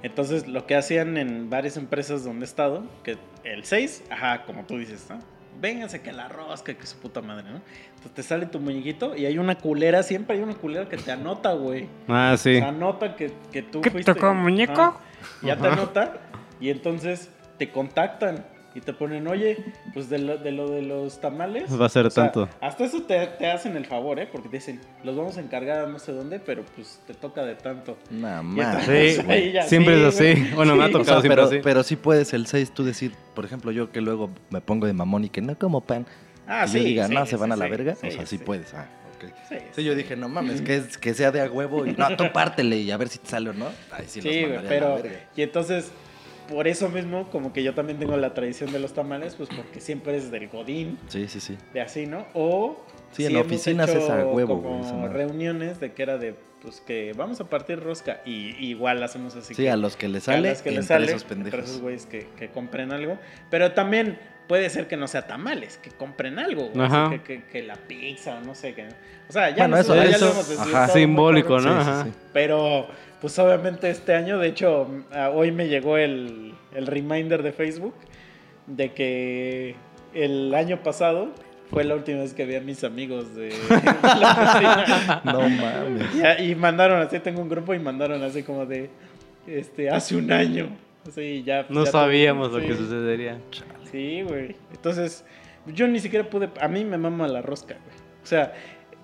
Entonces, lo que hacían en varias empresas donde he estado, que el 6, ajá, como tú dices, ¿no? Vénganse que la rosca, que su puta madre, ¿no? Entonces te sale tu muñequito y hay una culera, siempre hay una culera que te anota, güey. Ah, sí. Sea, anota que, que tú ¿Qué fuiste. tocó, muñeco? Ajá. ya te anota y entonces te contactan y te ponen, oye, pues de lo de, lo de los tamales. Va a ser sea, tanto. Hasta eso te, te hacen el favor, ¿eh? Porque te dicen, los vamos a encargar a no sé dónde, pero pues te toca de tanto. Mames, entonces, Sí, siempre sí, es así. güey. Bueno, me ha Sí. O tocado sea, siempre pero, así. pero sí puedes el 6 tú decir, por ejemplo, yo que luego me pongo de mamón y que no como pan. Ah, y sí. yo diga, sí, no, se sí, van a la sí, verga. sí, o sea, sí, sí. puedes. Ah, ok. Sí, Sí, yo dije, no mames, que, es, que sea de a huevo y no, tú pártele y a ver si te sale o no. Ay, sí, Sí, los pero. verga. Y entonces, por eso mismo, como que yo también tengo la tradición de los tamales, pues porque siempre es del Godín, Sí, sí, sí. de así, ¿no? O. Sí, en oficinas hecho es a huevo, como esa reuniones de que era de, pues que vamos a partir rosca. Y igual hacemos así. Sí, que- a los que le a sale, las que le entre sale, esos entre esos güeyes que, que compren algo. Pero también puede ser que no sea tamales, que compren algo. güey, Ajá. así Que, que- que la pizza o no sé qué. O sea, ya, Bueno, nosotros eso- ya eso- lo hemos ajá. Simbólico. ¿no? Sí, sí. Pero, pues obviamente este año, de hecho, ah, hoy me llegó el, el reminder de Facebook de que el año pasado fue la última vez que vi a mis amigos de la oficina. No mames. Y mandaron así, tengo un grupo y mandaron así como de, este, hace un año. Así, ya, No ya sabíamos lo sí. que sucedería. Sí, güey. Entonces, yo ni siquiera pude. A mí me mama la rosca, güey. O sea,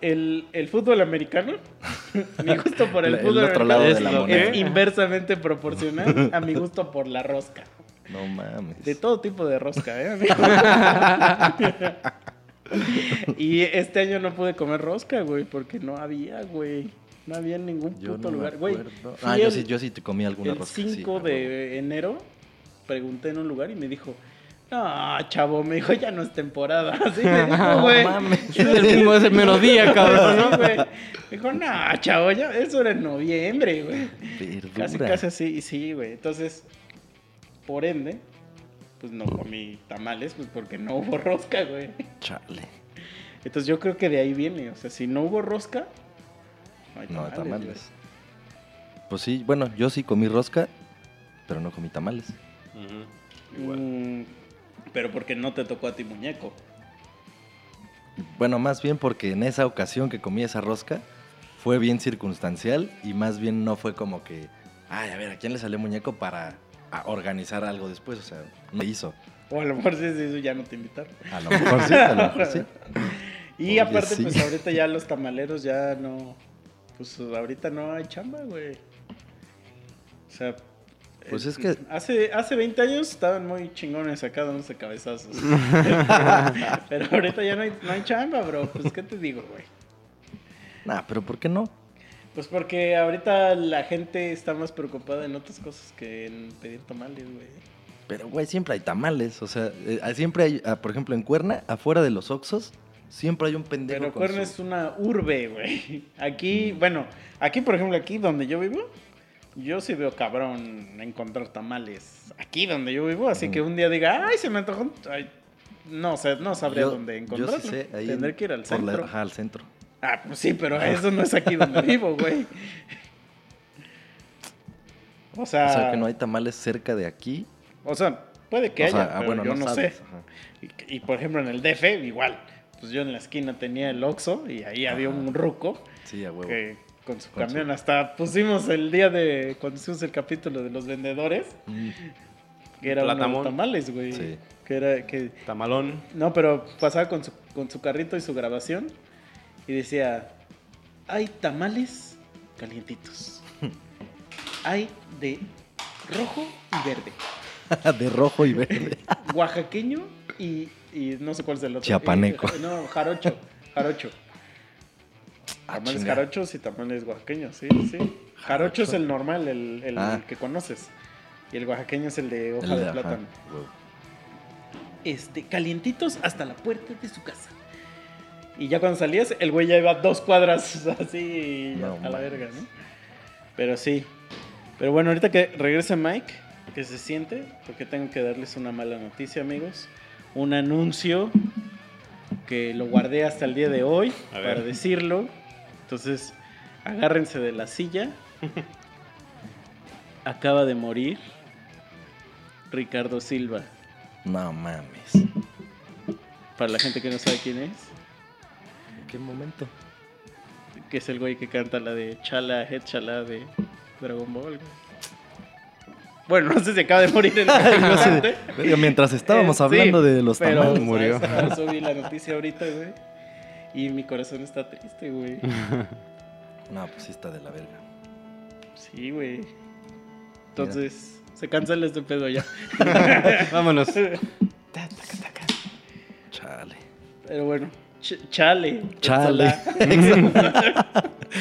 el, el fútbol americano, mi gusto por el, El- el fútbol otro americano de es, inversamente proporcional a mi gusto por la rosca. No mames. De todo tipo de rosca, ¿eh? amigo? y este año no pude comer rosca, güey, porque no había, güey. No había en ningún Yo puto no lugar. Güey, Ah, yo el- sí, yo sí te comí alguna el rosca. sí, 5 a de enero pregunté en un lugar y me dijo, no, chavo, me dijo, ya no es temporada. Así me dijo, güey. Es el mismo, es el melodía, cabrón, ¿no? güey. Dijo, no, chavo, ya, eso era en noviembre, güey. Casi, Verdura. casi así, y sí, güey. Entonces, por ende, pues no comí tamales, pues porque no hubo rosca, güey. Chale. Entonces yo creo que de ahí viene, o sea, si no hubo rosca, no hay No, tamales. tamales. Pues sí, bueno, yo sí comí rosca, pero no comí tamales. güey. Mm, pero porque no te tocó a ti muñeco. Bueno, más bien porque en esa ocasión que comí esa rosca fue bien circunstancial y más bien no fue como que, ay, a ver, ¿a quién le salió muñeco para organizar algo después? O sea, no hizo. O a lo mejor sí, sí, ya no te invitaron. A lo mejor sí, a lo mejor sí. Y Oye, aparte, sí. pues ahorita ya los tamaleros ya no. Pues ahorita no hay chamba, güey. O sea. Pues eh, es que- Hace, hace 20 años estaban muy chingones acá dándose cabezazos. Pero ahorita ya no hay, no hay chamba, bro. Pues, ¿qué te digo, güey? Nah, pero ¿por qué no? Pues porque ahorita la gente está más preocupada en otras cosas que en pedir tamales, güey. Pero, güey, siempre hay tamales. O sea, eh, siempre hay, ah, por ejemplo, en Cuerna, afuera de los Oxos, siempre hay un pendejo Pero Cuerna su- es una urbe, güey. Aquí, bueno, aquí, por ejemplo, aquí donde yo vivo, yo sí veo cabrón encontrar tamales. Aquí donde yo vivo, así que un día diga, ay, se me antojó. Ay, no sé, no sabría Yo- dónde yo encontrarlo. sí sé, ahí Tendré que ir al la- centro. ajá, al centro. Ah, pues sí, pero eso no es aquí donde vivo, güey. O sea, O sea, que no hay tamales cerca de aquí. o sea, puede que O haya, ah, pero bueno, yo no no, sé. Y, y, por ejemplo en el DF igual, pues yo en la esquina tenía el Oxxo y ahí había un ruco Sí, a huevo. que con su Con su- camión hasta pusimos el día de cuando hicimos el capítulo de los vendedores Mm, que era Platamón. tamales, güey. Sí. Que era que Tamalón. no, pero pasaba con su, con su carrito y su grabación y decía, hay tamales calientitos. hay de rojo y verde. de rojo y verde. Oaxaqueño y, y no sé cuál es el otro. Chiapaneco. Eh, no, jarocho. Jarocho. Ah, Tamales chinga. jarochos y tamales oaxaqueños, sí, sí. Jarocho es el normal, el, el Ah. que conoces. Y el oaxaqueño es el de hoja El de ajá, plátano. Este, calientitos hasta la puerta de su casa. Y ya cuando salías, el güey ya iba dos cuadras así No a la verga, ¿no? Pero sí. Pero bueno, ahorita que regrese Mike, que se siente, porque tengo que darles una mala noticia, amigos. Un anuncio que lo guardé hasta el día de hoy A para ver. decirlo. Entonces, agárrense de la silla. Acaba de morir Ricardo Silva. No mames. Para la gente que no sabe quién es, ¿En qué momento? que es el güey que canta la de Chala, Head Chala de Dragon Ball. güey. Bueno, no sé si acaba de morir en el Mientras estábamos Eh, hablando sí, de los pero, tamales, murió. Eso vi la noticia ahorita, güey. Y mi corazón está triste, güey. No, pues sí está de la verga. Sí, güey. Entonces, se cancela este pedo ya. Vámonos. Chale. Pero bueno, ch- chale. Chale. Exhala.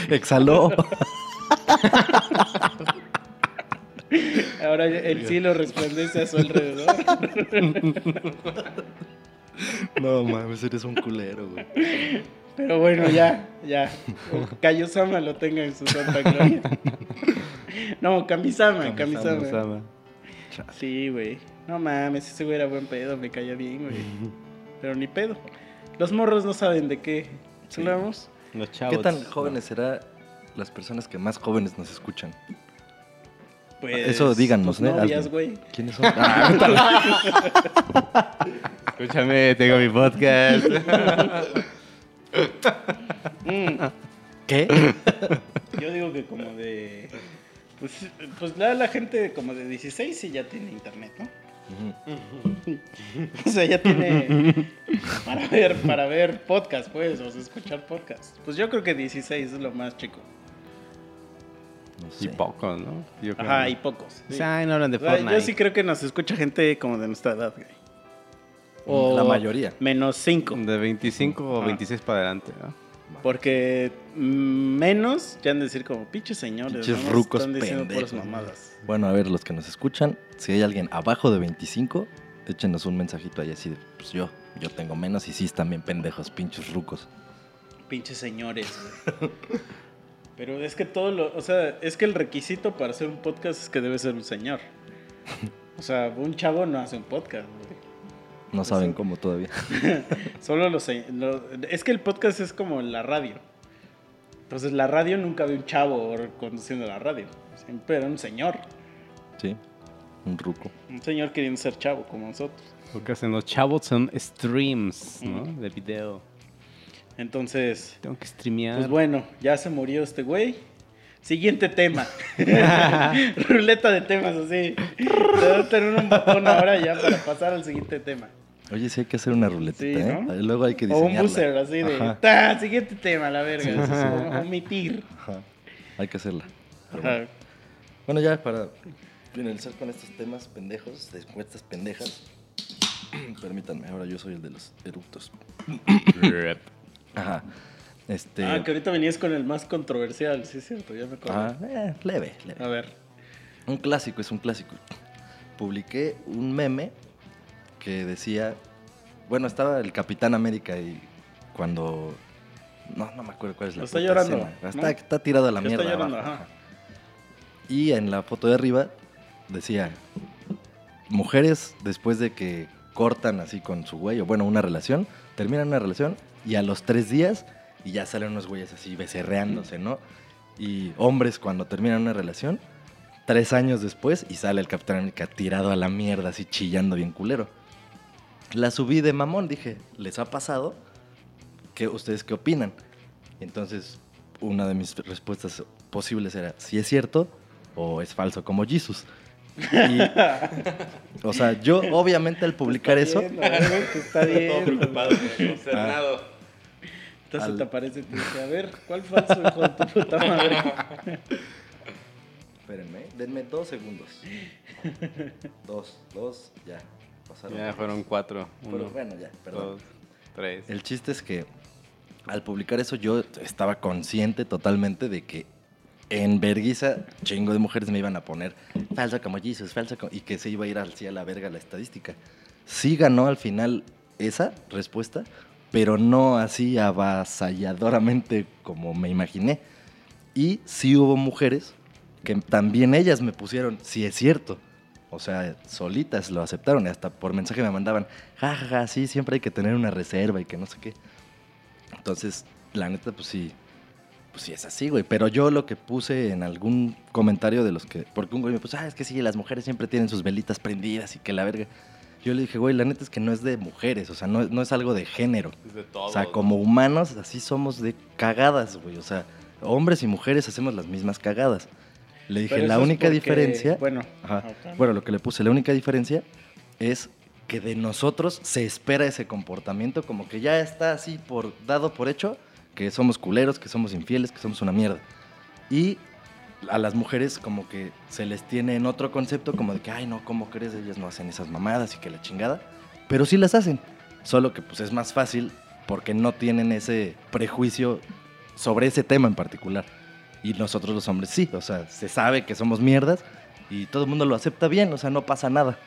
Exhaló. Ahora el cielo resplandece a su alrededor. No mames, eres un culero, güey. Pero bueno, ya, ya. Kaiosama lo tenga en su santa gloria. No, Kamisama, Kamisama. Kamisama. Sí, güey. No mames, ese güey era buen pedo, me caía bien, güey. Pero ni pedo. Los morros no saben de qué Sí. hablamos. Los chavos. ¿Qué tan jóvenes será las personas que más jóvenes nos escuchan? Pues, Eso díganos, ¿no? novias, güey. ¿Quiénes son? Ah, Escúchame, tengo mi podcast. ¿Qué? yo digo que como de... Pues, pues la, la gente como de 16 sí ya tiene internet, ¿no? O sea, ya tiene para ver, para ver podcast, pues, o sea, escuchar podcast. Pues yo creo que 16 es lo más chico. No Y pocos, ¿no? Yo creo. Ajá, y pocos. O sí. sea, ay, no hablan de O sea, Fortnite. yo sí creo que nos escucha gente como de nuestra edad, güey. La mayoría. Menos 5. De 25 o Ajá. 26 para adelante, ¿no? Porque mm, menos ya han de decir como pinches señores. Pinches ¿no? rucos Están diciendo puras mamadas. Bueno, a ver, los que nos escuchan, si hay alguien abajo de 25, échenos un mensajito ahí así de, pues yo, yo tengo menos y sí están bien pendejos, pinches rucos. Pinches señores. Pero es que todo lo. O sea, es que el requisito para hacer un podcast es que debe ser un señor. O sea, un chavo no hace un podcast, güey. No saben cómo todavía. Solo los, se- lo- Es que el podcast es como la radio. Entonces, la radio nunca ve un chavo conduciendo la radio. Siempre era un señor. Sí, un ruco. Un señor queriendo ser chavo, como nosotros. Lo que hacen los chavos son streams, ¿no? De video. Entonces, Tengo que streamear. pues bueno, ya se murió este güey. Siguiente tema. Ruleta de temas así. Debo tener un botón ahora ya para pasar al siguiente tema. Oye, sí hay que hacer una ruletita, Sí, ¿eh? ¿no? Ahí Luego hay que O diseñarla. un buzzer así de. "Ta, Siguiente tema, la verga. Sí, sí, sí. O- Omitir. ajá. Hay que hacerla. Ajá. bueno. Ya para finalizar con estos temas pendejos, de encuestas pendejas. Permítanme, ahora yo soy el de los eructos. Ajá. Este. Ah, que ahorita venías con el más controversial, sí es cierto, ya me acuerdo. ah, eh, leve, leve. A ver. Un clásico, es un clásico. Publiqué un meme que decía, bueno, estaba el Capitán América y cuando... No, no me acuerdo cuál es la Está puta llorando, escena. ¿no? Está, está tirado a la Que está mierda. llorando, abajo. ajá. Y en la foto de arriba decía, mujeres después de que cortan así con su güey, o bueno, una relación, terminan una relación y a los tres días y ya salen unos güeyes así becerreándose, ¿no? Y hombres cuando terminan una relación, tres años después y sale el Capitán América tirado a la mierda, así chillando bien culero. La subí de mamón, dije, ¿les ha pasado? ¿Qué, ¿Ustedes qué opinan? Y entonces, una de mis respuestas posibles era, si es cierto o es falso, como Jesus. Y, o sea, yo obviamente al publicar eso, Está bien, ver, que está bien. consternado. Entonces Al- te aparece y te dice, a ver, ¿cuál falso, hijo de tu puta madre? espérenme, denme dos segundos. Dos, dos, ya. Pasaron. Ya fueron cuatro. Pero Uno, bueno, ya, perdón. dos, tres. El chiste es que al publicar eso yo estaba consciente totalmente de que en verguiza chingo de mujeres me iban a poner falso como Jesus, falso como... y que se iba a ir así a la verga la estadística. Sí ganó al final esa respuesta, pero no así avasalladoramente como me imaginé. Y sí hubo mujeres que también ellas me pusieron, sí es cierto. O sea, solitas lo aceptaron y hasta por mensaje me mandaban, jajaja, ja, ja, sí, siempre hay que tener una reserva y que no sé qué. Entonces, la neta, pues sí, pues sí es así, güey. Pero yo lo que puse en algún comentario de los que, porque un güey me puso, ah, es que sí, las mujeres siempre tienen sus velitas prendidas y que la verga. Yo le dije, güey, la neta es que no es de mujeres, o sea, no, no es algo de género. Es de todo. O sea, como humanos, así somos de cagadas, güey. O sea, hombres y mujeres hacemos las mismas cagadas. Le dije, Pero la única porque, diferencia. Bueno, Ajá. Bueno, lo que le puse, la única diferencia es que de nosotros se espera ese comportamiento, como que ya está así por dado por hecho, que somos culeros, que somos infieles, que somos una mierda. Y a las mujeres como que se les tiene en otro concepto, como de que, ay, no, ¿cómo crees? Ellas no hacen esas mamadas y que la chingada. Pero sí las hacen. Solo que pues es más fácil porque no tienen ese prejuicio sobre ese tema en particular. Y nosotros los hombres sí, o sea, se sabe que somos mierdas y todo el mundo lo acepta bien, o sea, no pasa nada.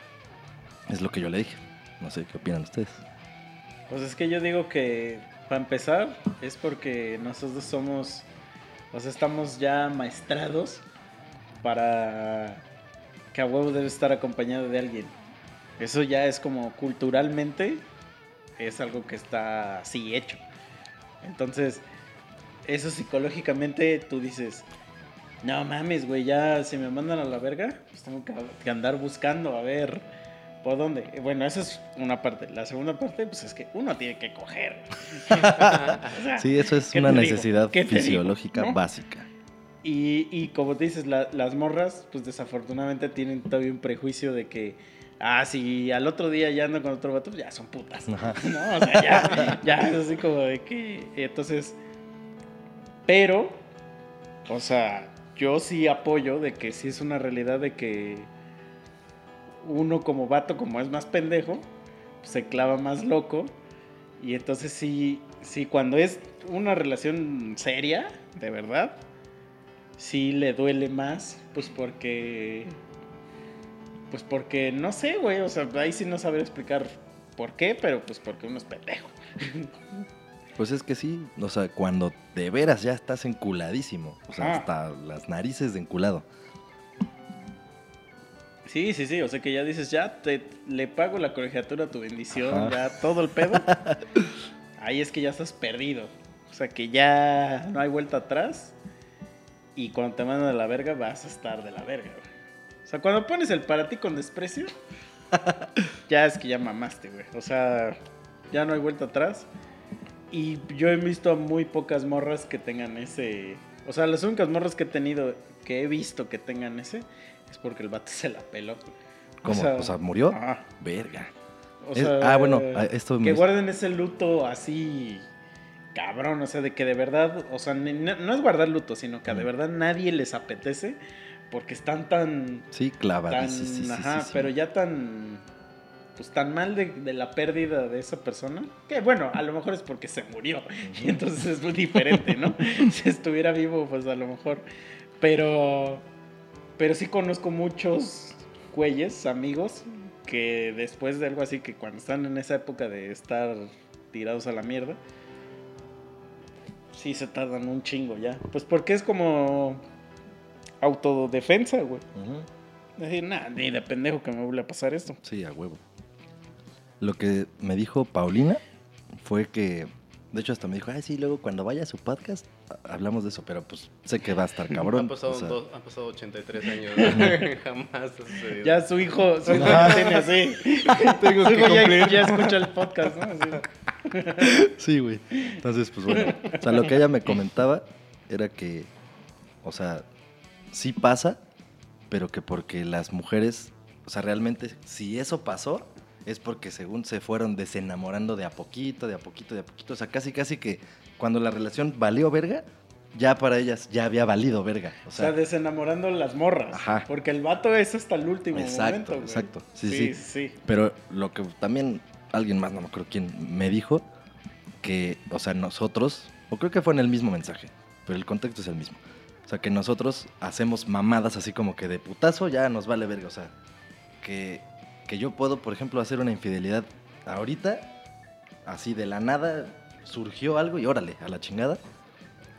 Es lo que yo le dije. No sé qué opinan ustedes. Pues es que yo digo que, para empezar, es porque nosotros somos, o sea, estamos ya maestrados para que a huevo debe estar acompañado de alguien. Eso ya es como culturalmente, es algo que está así hecho. Entonces, eso psicológicamente tú dices, no mames, güey, ya si me mandan a la verga, pues tengo que, andar buscando a ver por dónde. Eh, Bueno, esa es una parte. La segunda parte, pues es que uno tiene que coger. O sea, Sí, eso es ¿qué una necesidad fisiológica ¿No? básica. Y, y como te dices, la- las morras, pues desafortunadamente tienen todavía un prejuicio de que, ah, si al otro día ya andan con otro vato, pues ya son putas. Ajá. ¿no? O sea, ya, ya es así como de que. Entonces. Pero, o sea, yo sí apoyo de que sí es una realidad de que uno como vato, como es más pendejo, pues, se clava más loco Y entonces sí, sí, cuando es una relación seria, de verdad, sí le duele más, pues porque... Pues porque, no sé, güey, o sea, ahí sí no saber explicar por qué, pero pues porque uno es pendejo. Pues es que sí, o sea, cuando de veras ya estás enculadísimo. O sea, Ajá. hasta las narices de enculado. Sí, sí, sí, o sea que ya dices, ya te, le pago la colegiatura a tu bendición, Ajá. ya todo el pedo. Ahí es que ya estás perdido. O sea que ya no hay vuelta atrás. Y cuando te mandan a la verga, vas a estar de la verga, güey. O sea, cuando pones el para ti con desprecio, ya es que ya mamaste, güey. O sea, ya no hay vuelta atrás. Y yo he visto a muy pocas morras que tengan ese. O sea, las únicas morras que he tenido, que he visto que tengan ese, es porque el vato se la peló. ¿Cómo? O sea, ¿murió? Ajá. Verga. O Es- sea, ah, bueno, ah, esto Que guarden ese luto así. Cabrón, o sea, de que de verdad. O sea, no, no es guardar luto, sino que de Mm. verdad nadie les apetece. Porque están tan. Sí, tan clavadísimo. ajá, pero ya tan. Pues tan mal de, de la pérdida de esa persona. Que bueno, a lo mejor es porque se murió. Y entonces es muy diferente, ¿no? si estuviera vivo, pues a lo mejor. Pero. Pero sí conozco muchos güeyes, amigos, que después de algo así, que cuando están en esa época de estar tirados a la mierda, sí se tardan un chingo ya. Pues porque es como autodefensa, güey. Ujú. Decir, nah, ni de pendejo que me vuelva a pasar esto. Sí, a huevo. Lo que me dijo Paulina fue que, de hecho hasta me dijo, ay sí, luego cuando vaya a su podcast hablamos de eso, pero pues sé que va a estar cabrón. Han pasado, o sea, dos- han pasado 83 años. Jamás ha sucedido. Ya su hijo, su hijo ya tiene así. tengo Su que hijo ya, escucha el podcast, ¿no? Así. Sí, güey. Entonces, pues bueno. O sea, lo que ella me comentaba era que, o sea, sí pasa, pero que porque las mujeres, o sea, realmente, si eso pasó, es porque según se fueron desenamorando de a poquito, de a poquito, de a poquito. O sea, casi, casi que cuando la relación valió verga, ya para ellas ya había valido verga. O O sea, sea, desenamorando las morras. Ajá. Porque el vato es hasta el último Exacto, momento, güey. exacto. Sí, sí, sí. sí. Pero lo que también alguien más, no me acuerdo quién, me dijo que, o sea, nosotros, o creo que fue en el mismo mensaje, pero el contexto es el mismo. O sea, que nosotros hacemos mamadas así como que de putazo ya nos vale verga. O sea, que, que yo puedo, por ejemplo, hacer una infidelidad ahorita, así de la nada, surgió algo y órale, a la chingada.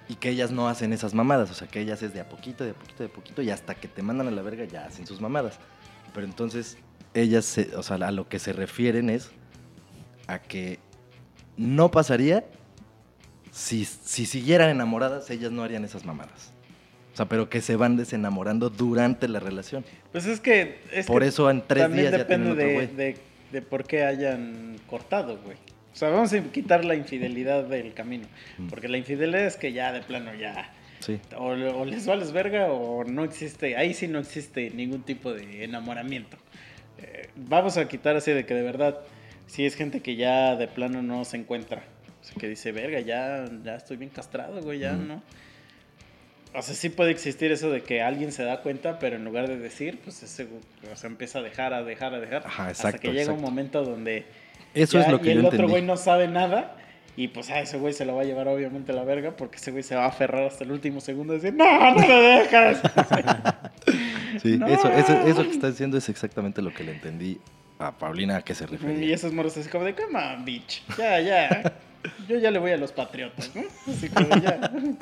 Y que ellas no hacen esas mamadas, o sea, que ellas es de a poquito, de a poquito, de a poquito, y hasta que te mandan a la verga ya hacen sus mamadas. Pero entonces, ellas, se- o sea, a lo que se refieren es a que no pasaría si, si siguieran enamoradas, ellas no harían esas mamadas. O sea, pero que se van desenamorando durante la relación. Pues es que. Es Por que eso en tres también días ya depende tienen otro de, de, de por qué hayan cortado, güey. O sea, vamos a quitar la infidelidad del camino. Mm. Porque la infidelidad es que ya de plano ya. Sí. O, o les vales verga o no existe. Ahí sí no existe ningún tipo de enamoramiento. Eh, vamos a quitar así de que de verdad. Si es gente que ya de plano no se encuentra. O sea, que dice, verga, ya, ya estoy bien castrado, güey, ya no. O sea, sí puede existir eso de que alguien se da cuenta, pero en lugar de decir, pues ese, o sea, empieza a dejar, a dejar, a dejar. Ajá, hasta exacto, que llega un momento donde Eso ya- es lo que y el yo otro entendí. güey no sabe nada. Y pues a ese güey se lo va a llevar obviamente a la verga porque ese güey se va a aferrar hasta el último segundo y decir, no, no me dejas. Sí, No. eso, eso, eso que está diciendo es exactamente lo que le entendí a Paulina a qué se y refería. esos moros así como de, come on, bitch. Ya, ya. Yo ya le voy a los patriotas, ¿no? Así como ya.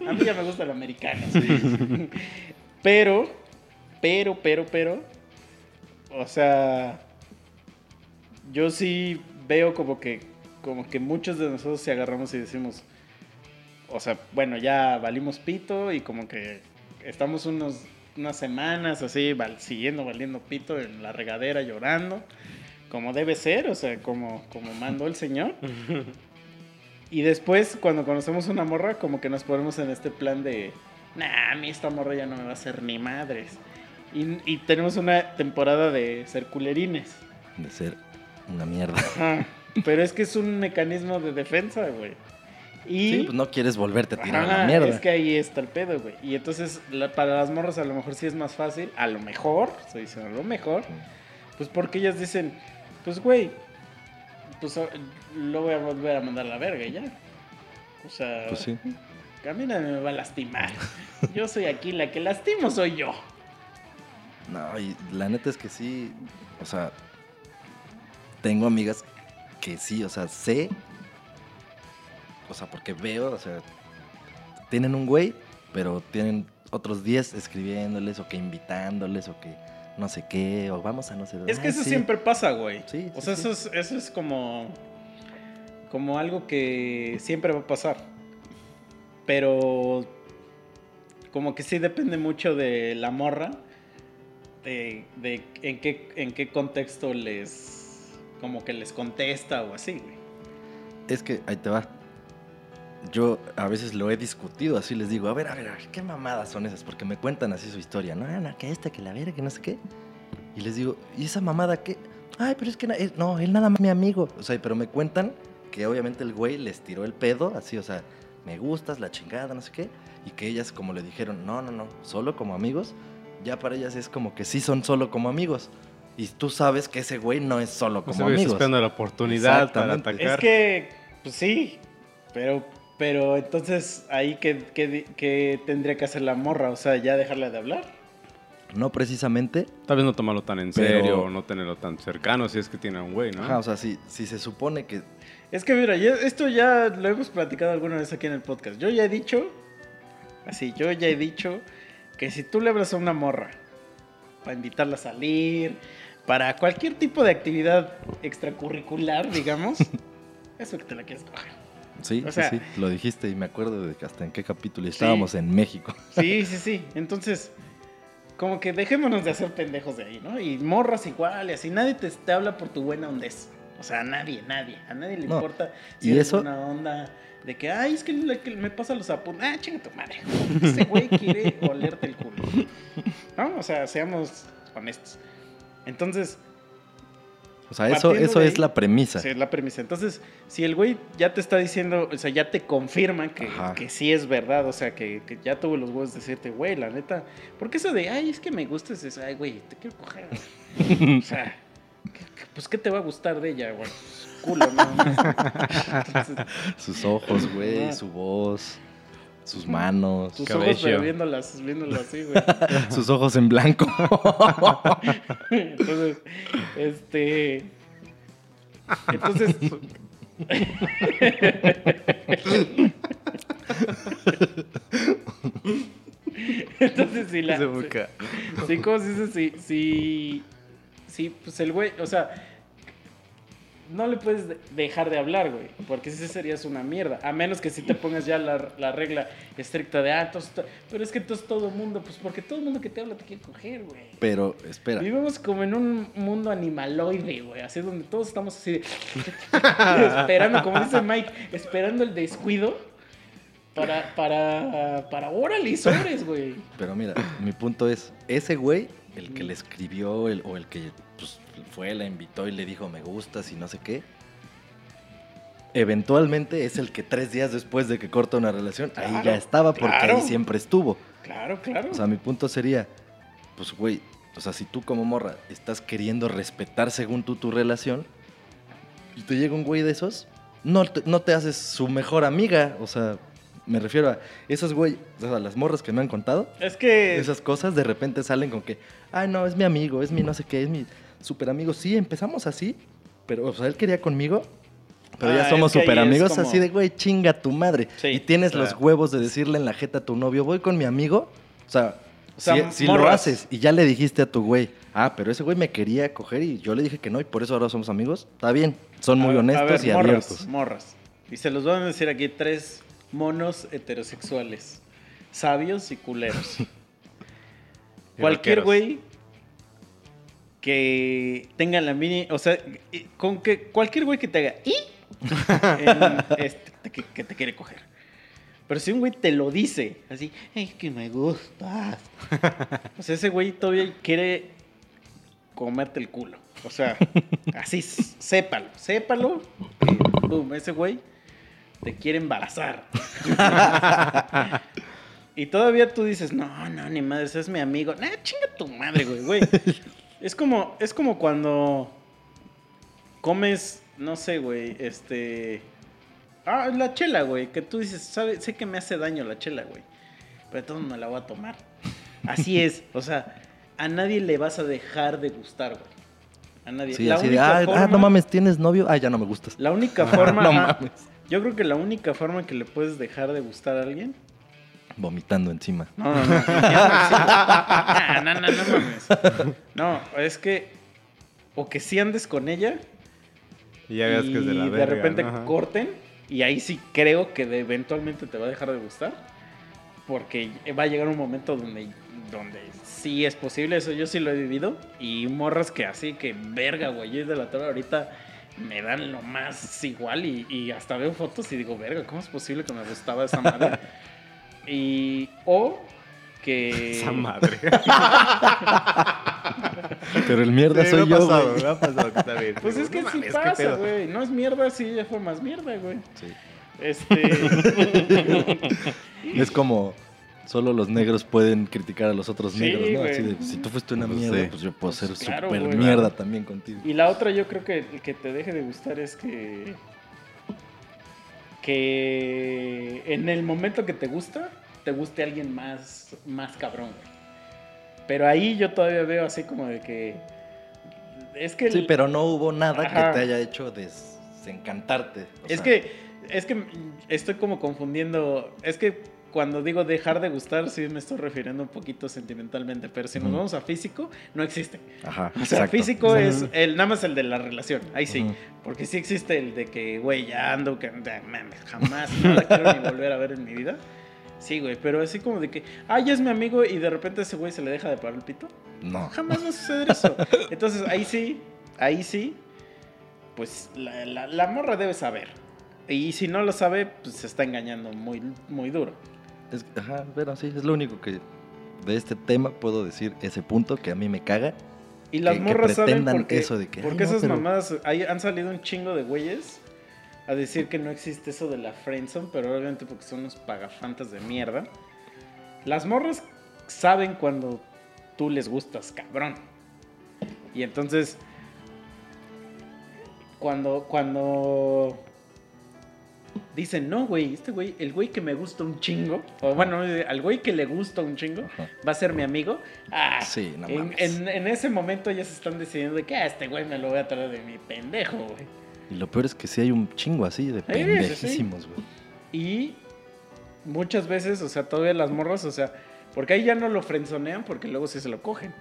A mí ya me gusta el americano. sí. Pero, pero, pero, pero. O sea. Yo sí veo como que. Como que muchos de nosotros se agarramos y decimos. O sea, bueno, ya valimos pito y como que estamos unos, unas semanas así val- siguiendo valiendo pito en la regadera llorando. Como debe ser, o sea, como, como mandó el señor. Y después, cuando conocemos una morra, como que nos ponemos en este plan de, nah, a mí esta morra ya no me va a hacer ni madres. Y, y tenemos una temporada de ser culerines. De ser una mierda. Ajá. Pero es que es un mecanismo de defensa, güey. Y Sí, pues no quieres volverte a tirar Ajá, la mierda. Es que ahí está el pedo, güey. Y entonces, la- para las morras a lo mejor sí es más fácil. A lo mejor, estoy diciendo a lo mejor. Pues porque ellas dicen, pues güey, pues lo voy a volver a mandar a la verga y ya. O sea, Pues sí. a mí nadie me va a lastimar. Yo soy aquí, la que lastimo soy yo. No, y la neta es que sí, o sea, tengo amigas que sí, o sea, sé, o sea, porque veo, o sea, tienen un güey, pero tienen otros 10 escribiéndoles o que invitándoles o que no sé qué, o vamos a no sé dónde. Es que eso sí. siempre pasa, güey. Sí, O sea, sí. eso es, eso es como, como algo que siempre va a pasar. Pero como que sí depende mucho de la morra, de, de en, qué, en qué contexto les, como que les contesta o así. Es que ahí te va. Yo a veces lo he discutido, así les digo, a ver, a ver, a ver, ¿qué mamadas son esas? Porque me cuentan así su historia, no, no, que esta, que la verga, que no sé qué. Y les digo, ¿y esa mamada qué? Ay, pero es que eh, no, él nada más mi amigo. O sea, pero me cuentan que obviamente el güey les tiró el pedo, así, o sea, me gustas, la chingada, no sé qué. Y que ellas como le dijeron, no, no, no, solo como amigos. Ya para ellas es como que sí son solo como amigos. Y tú sabes que ese güey no es solo como amigos. esperando la oportunidad para atacar. Es que, pues sí, pero, pero entonces ahí que, que, tendría que hacer la morra, o sea, ya dejarla de hablar. No precisamente, Tal vez no tomarlo tan en Pero- serio o no tenerlo tan cercano si es que tiene a un güey, ¿no? Ajá, o sea, si, si se supone que Es que mira, ya- esto ya lo hemos platicado alguna vez aquí en el podcast. Yo ya he dicho, así, yo ya he dicho que si tú le hablas a una morra para invitarla a salir, para cualquier tipo de actividad extracurricular, digamos, eso que te la quieres coger. Sí, O sí, sea- sí, lo dijiste y me acuerdo de que hasta en qué capítulo estábamos en México. Sí, sí, sí. Entonces, como que dejémonos de hacer pendejos de ahí, ¿no? Y morras igual, y así. Nadie te, te habla por tu buena hondez. O sea, a nadie, nadie. A nadie le No, importa si y eso- una onda de que, ay, es que, le- que me pasa los apuntes. Ah, chinga tu madre. Ese güey quiere olerte el culo. ¿No? O sea, seamos honestos. Entonces, O sea, eso, Partiendo eso es la premisa. Sí, es la premisa. Entonces, si el güey ya te está diciendo, o sea, ya te confirma que, que sí es verdad, o sea, que, que ya tuvo los huevos de decirte, güey, la neta, porque eso de, ay, es que me gustas, es, ay, güey, te quiero coger. o sea, ¿qué- qué- pues, ¿qué te va a gustar de ella, güey? Pues, Culo. Entonces, Sus ojos, güey, su voz, sus manos, Cabello. ojos, viéndolas, viéndolas así, güey. sus ojos en blanco. Entonces, este. Entonces. Entonces, si la. Ese boca. Sí, ¿cómo se dice? Sí, sí. Sí, pues el güey, o sea. No le puedes de- dejar de hablar, güey. Porque si serías una mierda. A menos que si te pongas ya la, la regla estricta de, ah, entonces to- pero es que entonces todo mundo, pues porque todo el mundo que te habla te quiere coger, güey. Pero, espera, Vivimos como en un mundo animaloide, güey. Así donde todos estamos así de. esperando, como dice Mike, esperando el descuido para. Para. Para. Órale, sobres, güey. pero mira, mi punto es, ese güey, el que le escribió el- o el que pues, fue, la invitó y le dijo me gustas y no sé qué, eventualmente es el que tres días después de que corta una relación, ahí Claro, ya estaba porque claro. ahí siempre estuvo. Claro, claro. O sea, mi punto sería, pues, güey, o sea, si tú como morra estás queriendo respetar según tú tu relación y te llega un güey de esos, no te, no te haces su mejor amiga. O sea, me refiero a esos güey, o sea, las morras que me han contado, es que. esas cosas de repente salen con que, ay, no, es mi amigo, es mi no sé qué, es mi super amigo. Sí, empezamos así, pero, o sea, él quería conmigo. Pero Ah, ya somos es que ahí super amigos, como- así de, güey, chinga tu madre. Sí, y tienes los huevos de decirle en la jeta a tu novio, voy con mi amigo. O sea, O sea, si, si lo haces y ya le dijiste a tu güey, ah, pero ese güey me quería coger y yo le dije que no y por eso ahora somos amigos, está bien. Son muy a- honestos ver, y morras, abiertos. Morras. Y se los van a decir aquí tres monos heterosexuales. Sabios y culeros. Cualquier güey que tenga la mini. O sea, con que cualquier güey que te haga. ¿Y? en este, te- que, que te quiere coger. Pero si un güey te lo dice, así, es que me gustas. O sea, ese güey todavía quiere comerte el culo. O sea, así, sépalo, sépalo. que, boom, ese güey te quiere embarazar. y todavía tú dices, no, no, ni madre, ese es mi amigo. Nah, chinga tu madre, güey, güey. Es como, es como cuando comes no sé, güey, este... Ah, la chela, güey, que tú dices, sabe, sé que me hace daño la chela, güey, pero de modos me la voy a tomar. Así es, o sea, a nadie le vas a dejar de gustar, güey. A nadie. Sí, La así de, única ah, ah, forma- no mames, ¿tienes novio? Ah, ya no me gustas. La única forma... No mames. Yo creo que la única forma que le puedes dejar de gustar a alguien Vomitando encima. No, no, no. Ah, no, no, no, no mames. No, es que. O que sí andes con ella. Y ya veas que es de la y verga. repente ¿no? Corten. Y ahí sí creo que de- eventualmente te va a dejar de gustar. Porque va a llegar un momento donde, donde sí es posible. Eso yo sí lo he vivido. Y morras que así, que verga, güey. Yo de la torre ahorita me dan lo más igual. Y, y hasta veo fotos y digo, verga, ¿cómo es posible que me gustaba esa madre? y. O que. Esa madre. Pero el mierda Sí, soy me ha yo, pasado, güey. me ha pasado que está bien. Pues Digo, es que no sí mames, ¿qué pasa, güey. No es mierda, sí, ya fue más mierda, güey. Sí. Este. Es como solo los negros pueden criticar a los otros Sí, negros, ¿no? Así de, si tú fuiste una Pues mierda, sí. pues yo puedo ser Pues claro, súper mierda también contigo. y la otra, yo creo que el que te deje de gustar es que. Que en el momento que te gusta, te guste alguien más, más cabrón, güey. Pero ahí yo todavía veo así como de que. Es que. Sí, el- pero no hubo nada Ajá. que te haya hecho desencantarte. o Es sea, que, es que estoy como confundiendo. Es que cuando digo dejar de gustar, sí me estoy refiriendo un poquito sentimentalmente. Pero si nos Ujú. vamos a físico, no existe. Ajá, O sea, exacto. físico es el, nada más el de la relación. Ahí sí. Ujú. Porque sí existe el de que, güey, ya ando, que mames, jamás no la quiero ni volver a ver en mi vida. Sí, güey, pero así como de que, ah, ya es mi amigo y de repente ese güey se le deja de parar el pito. No. Jamás va a suceder eso. Entonces ahí sí, ahí sí, pues la, la- la morra debe saber. Y si no lo sabe, pues se está engañando muy, muy duro. Es- ajá, sí, es lo único que de este tema puedo decir, ese punto que a mí me caga. Y las Que- que morras saben porque, eso de que, porque "Ay, no, esas pero-" mamadas, hay- han salido un chingo de güeyes a decir que no existe eso de la friendzone, pero obviamente porque son unos pagafantas de mierda. Las morras saben cuando tú les gustas, cabrón. Y entonces, cuando, cuando dicen, no, güey, este güey, el güey que me gusta un chingo, o bueno, al güey que le gusta un chingo, Ajá. va a ser mi amigo. Ah, Sí, no en, mames. en- en ese momento ya se están decidiendo de que ah, este güey me lo voy a traer de mi pendejo, güey. Y lo peor es que sí hay un chingo así de pendejísimos, güey. Y muchas veces, o sea, todavía las morras, o sea, porque ahí ya no lo frenzonean porque luego sí se lo cogen.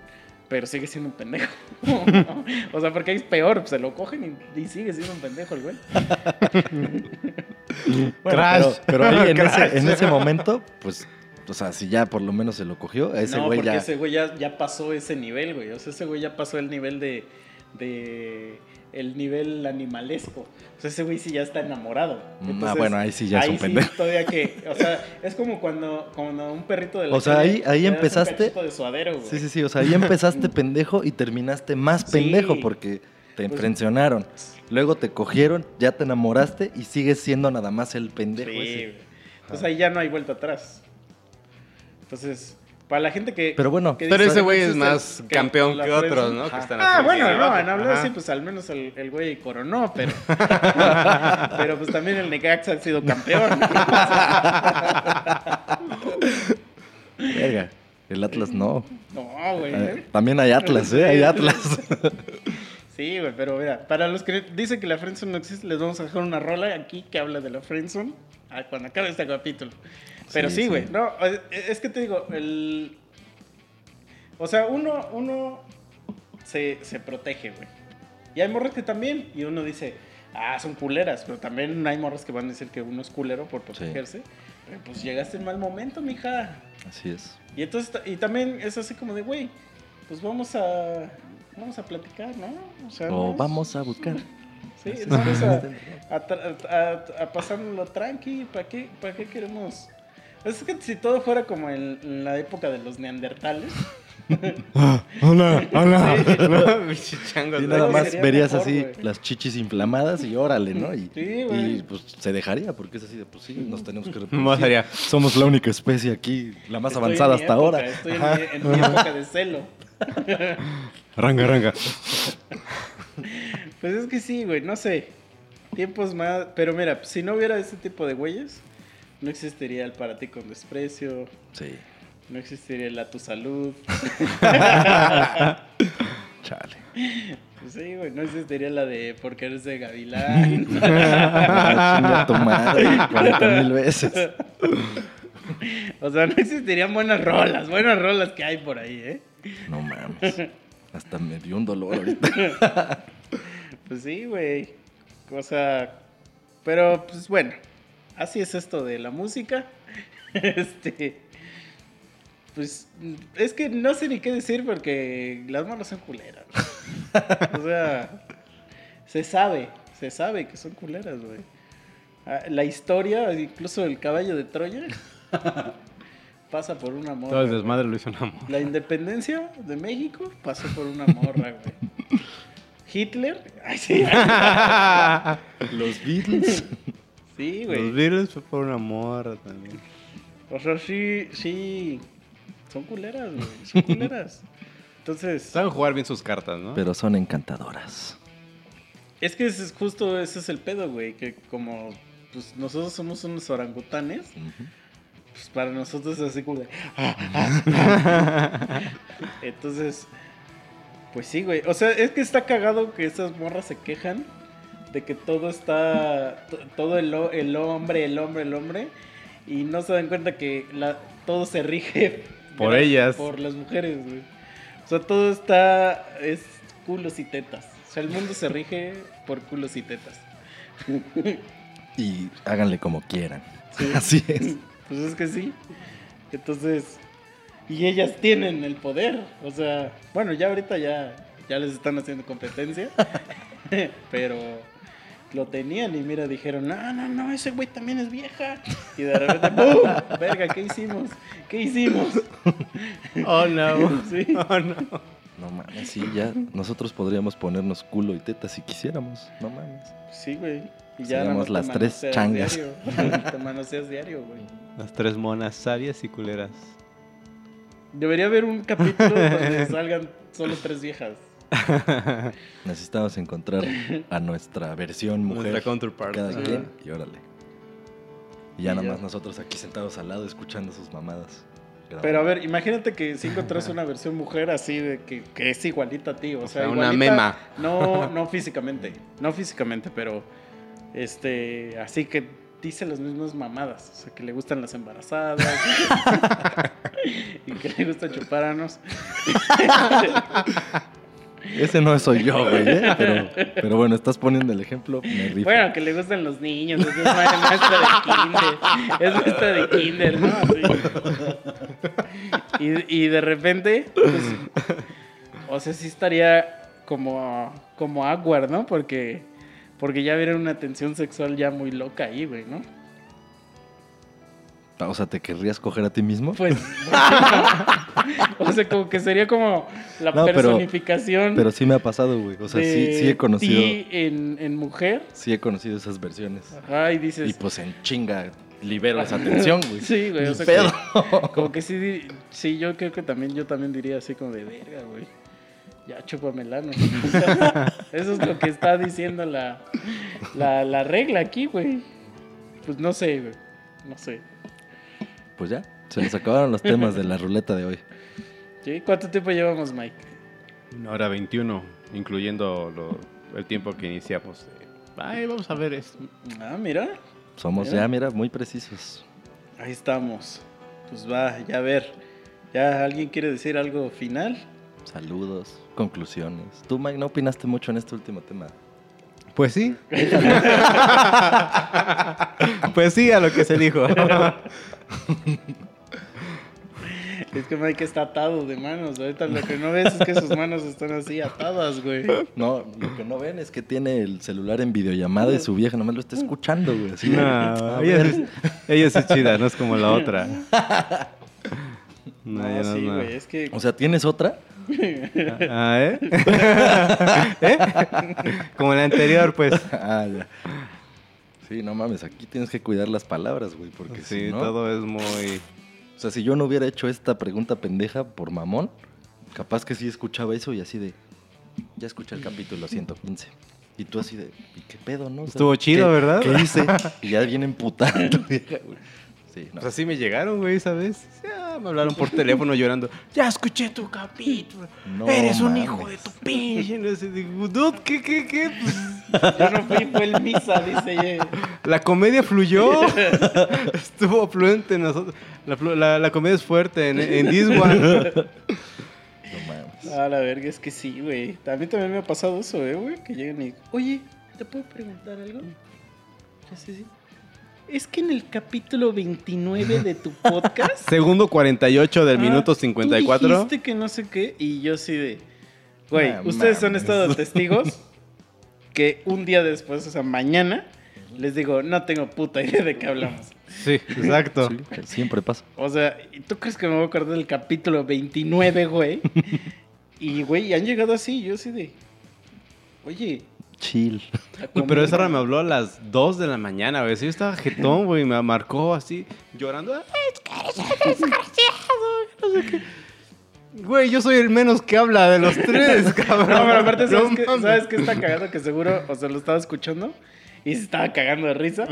Pero sigue siendo un pendejo. o sea, porque ahí es peor, se lo cogen y, y sigue siendo un pendejo el güey. Bueno, Crash. Pero, pero ahí en Crash. ese, en ese momento, pues, o sea, si ya por lo menos se lo cogió, a ese no, güey porque ya. ese güey ya, ya pasó ese nivel, güey. O sea, ese güey ya pasó el nivel de, de el nivel animalesco. O sea, ese güey sí ya está enamorado. Ah, bueno, ahí sí ya es un pendejo. todavía que, o sea, es como cuando, cuando un perrito de la O sea, calle ahí- ahí un empezaste- de suadero, güey. Sí, sí, sí. O sea, ahí empezaste pendejo y terminaste más Sí. pendejo porque te Pues- frencionaron. Luego te cogieron, ya te enamoraste y sigues siendo nada más el pendejo Sí, ese. güey. Entonces ahí ya no hay vuelta atrás. Entonces, para la gente que. Pero bueno, que Pero dice ese güey es más que campeón que otros, ¿no? Que ajá. están ah, bueno, no, en hablar así, pues al menos el, güey coronó, pero. pero pues también el Necaxa ha sido campeón. Verga. El Atlas no. no, güey. También hay Atlas, ¿eh? Hay Atlas. Sí, güey, pero mira, para los que dicen que la friendzone no existe, les vamos a dejar una rola aquí que habla de la friendzone ah, cuando acabe este capítulo. Pero Sí, güey, sí. no, es- que te digo, el... O sea, uno, uno se, se protege, güey. Y hay morras que también, y uno dice, ah, son culeras, pero también hay morras que van a decir que uno es culero por protegerse. Pero pues llegaste en mal momento, mija. Así es. Y entonces, y también es así como de, güey, pues vamos a, vamos a platicar, ¿no? O sea, O no vamos a buscar. Sí, vamos a, a, tra- a- a pasárnoslo tranqui, ¿para qué, ¿para qué queremos? Es que si todo fuera como en la época de los neandertales, Hola, hola. No, chango, Y nada más verías mejor, así las chichis inflamadas y órale, ¿no? Y, Sí, güey. y, pues se dejaría porque es así de, pues sí, nos tenemos que Más reproducir. haría. Somos la única especie aquí, la más estoy avanzada hasta época, ahora. Estoy en mi, en mi época de celo. Ranga, ranga. Pues es que sí, güey, no sé. tiempos más. Pero mira, si no hubiera ese tipo de güeyes, no existiría el para ti con desprecio, Sí, no existiría el a tu salud. chale. Pues sí, güey, no existiría la de porque eres de Gavilán. Chinga tu madre, 40 mil veces. o sea, no existirían buenas rolas, buenas rolas que hay por ahí, ¿eh? No mames. Hasta me dio un dolor ahorita. Pues sí, güey. O sea, pero pues bueno, así es esto de la música. Este. Pues es que no sé ni qué decir porque las manos son culeras. O sea, se sabe, se sabe que son culeras, güey. Ah, La historia, incluso el caballo de Troya, pasa por una morra. Todo el güey. desmadre lo hizo un amor. La independencia de México pasó por una morra, güey. Hitler, ay sí. Los Beatles. Sí, Los güey. Beatles fue por una morra también. O sea, sí, sí. Son culeras, güey. Son culeras. Entonces, Saben jugar bien sus cartas, ¿no? Pero son encantadoras. es que ese es justo ese es el pedo, güey. Que como pues nosotros somos unos orangutanes, pues para nosotros es así como de. Entonces, pues sí, güey. O sea, es que está cagado que esas morras se quejan de que todo está. to- Todo el, el hombre, el hombre, el hombre. Y no se dan cuenta que la, todo se rige Por ellas. Por las mujeres, güey. O sea, todo está. Es culos y tetas. O sea, el mundo se rige por culos y tetas. Y háganle como quieran. Sí. Así es. Pues es que sí. Entonces, y ellas tienen el poder. O sea, bueno, ya ahorita ya, ya les están haciendo competencia. pero lo tenían y mira, dijeron, no, no, no, ese güey también es vieja. Y de repente, ¡pum! Verga, ¿qué hicimos? ¿Qué hicimos? Oh, no. Sí. Oh, no. No mames, sí, ya. Nosotros podríamos ponernos culo y teta si quisiéramos. No mames. Sí, güey. Y ya Seríamos las tres changas. diario. Te manoseas diario, güey. Las tres monas sabias y culeras. Debería haber un capítulo donde salgan solo tres viejas. Necesitamos encontrar a nuestra versión mujer. Nuestra counterpart. Cada quien y órale. Y ya Y nada ya. más nosotros aquí sentados al lado escuchando sus mamadas. Pero a ver, imagínate que si encontrás una versión mujer así de que, que es igualita a ti, o, sea, sea, una mema. No, no físicamente, no físicamente, pero este, así que dice las mismas mamadas, o sea, que le gustan las embarazadas y que le gusta chuparnos. Ese no soy yo, güey. ¿eh? Pero, bueno, estás poniendo el ejemplo. Me. Bueno, que le gustan los niños, es ma- maestra de kinder, es maestra de kinder, ¿no? Y, de repente, pues, o sea, sí estaría como, como awkward, ¿no? Porque, porque ya hubiera una tensión sexual ya muy loca ahí, güey, ¿no? O sea, ¿te querrías coger a ti mismo? Pues, o sea, como que sería como la No, pero- personificación Pero sí me ha pasado, güey. O sea, sí, sí he conocido. ti en, en mujer. Sí he conocido esas versiones. Ajá, y dices... Y pues en chinga libero esa tensión, güey. Sí, güey, o sea, pedo. como que sí, sí, yo creo que también, yo también diría así como de verga, güey. Ya chúpame el ano. O sea, Eso es lo que está diciendo la, la, la regla aquí, güey. Pues no sé, güey. No sé. Pues ya, se nos acabaron los temas de la ruleta de hoy. ¿Sí? ¿Cuánto tiempo llevamos, Mike? Una hora 21, incluyendo lo- el tiempo que iniciamos. Ay, vamos a ver esto. Ah, mira. Somos Mira. ya, mira, muy precisos. Ahí estamos. Pues va, ya a ver. ¿Ya alguien quiere decir algo final? Saludos, conclusiones. Tú, Mike, no opinaste mucho en este último tema. Pues sí. pues sí, a lo que se dijo. Es que Mike está atado de manos. Ahorita lo que no ves es que sus manos están así atadas, güey. No, lo que no ven es que tiene el celular en videollamada y su vieja nomás lo está escuchando, güey. Así No, ella, sí, ella es chida, no es como la otra. No, No, ella no, sí, no. güey. Es que O sea, ¿tienes otra? Ah, ¿eh? ¿Eh? Como la anterior, pues. Ah, ya. Sí, no mames, aquí tienes que cuidar las palabras, güey, porque Sí, si no... todo es muy... O sea, si yo no hubiera hecho esta pregunta pendeja por mamón, capaz que sí escuchaba eso y así de... Ya escuché el capítulo 115. Y tú así de, ¿y qué pedo, no? O sea, Estuvo chido, ¿qué- ¿verdad? ¿Qué hice? Y ya viene vieja, güey. Sí, no. Pues así me llegaron, güey, ¿sabes? Ya me hablaron por teléfono llorando. Ya escuché tu capítulo. No Eres un mames. hijo de tu pinche. No sé, digo, dude, ¿qué, qué, qué? Pues, Yo no fui, fue el misa, dice ella. la comedia fluyó. Estuvo fluente en nosotros. La, flu- la- la comedia es fuerte en, en this one. No mames. A la verga, es que sí, güey. A mí también me ha pasado eso, eh, güey. Que llegan y. Oye, ¿te puedo preguntar algo? Ya sé, sí. Es que en el capítulo 29 de tu podcast. Segundo 48 del ah, minuto Tú 54. dijiste que no sé qué. Y yo sí de. Güey, ustedes han estado testigos que un día después, o sea, mañana, les digo, no tengo puta idea de qué hablamos. Sí, exacto. Sí, siempre pasa. O sea, ¿y ¿tú crees que me voy a acordar del capítulo 29, güey? y, güey, han llegado así, yo así de... Oye... Chill. Güey, pero esa hora me habló a las 2 de la mañana, güey. Sí, yo estaba jetón, güey. Me marcó así, llorando. "Ay, es que eres desgraciado, no sé qué". Güey, yo soy el menos que habla de los tres, cabrón. No, pero aparte, ¿sabes, No mames. ¿sabes qué está cagado? Que seguro, o sea, lo estaba escuchando y se estaba cagando de risa.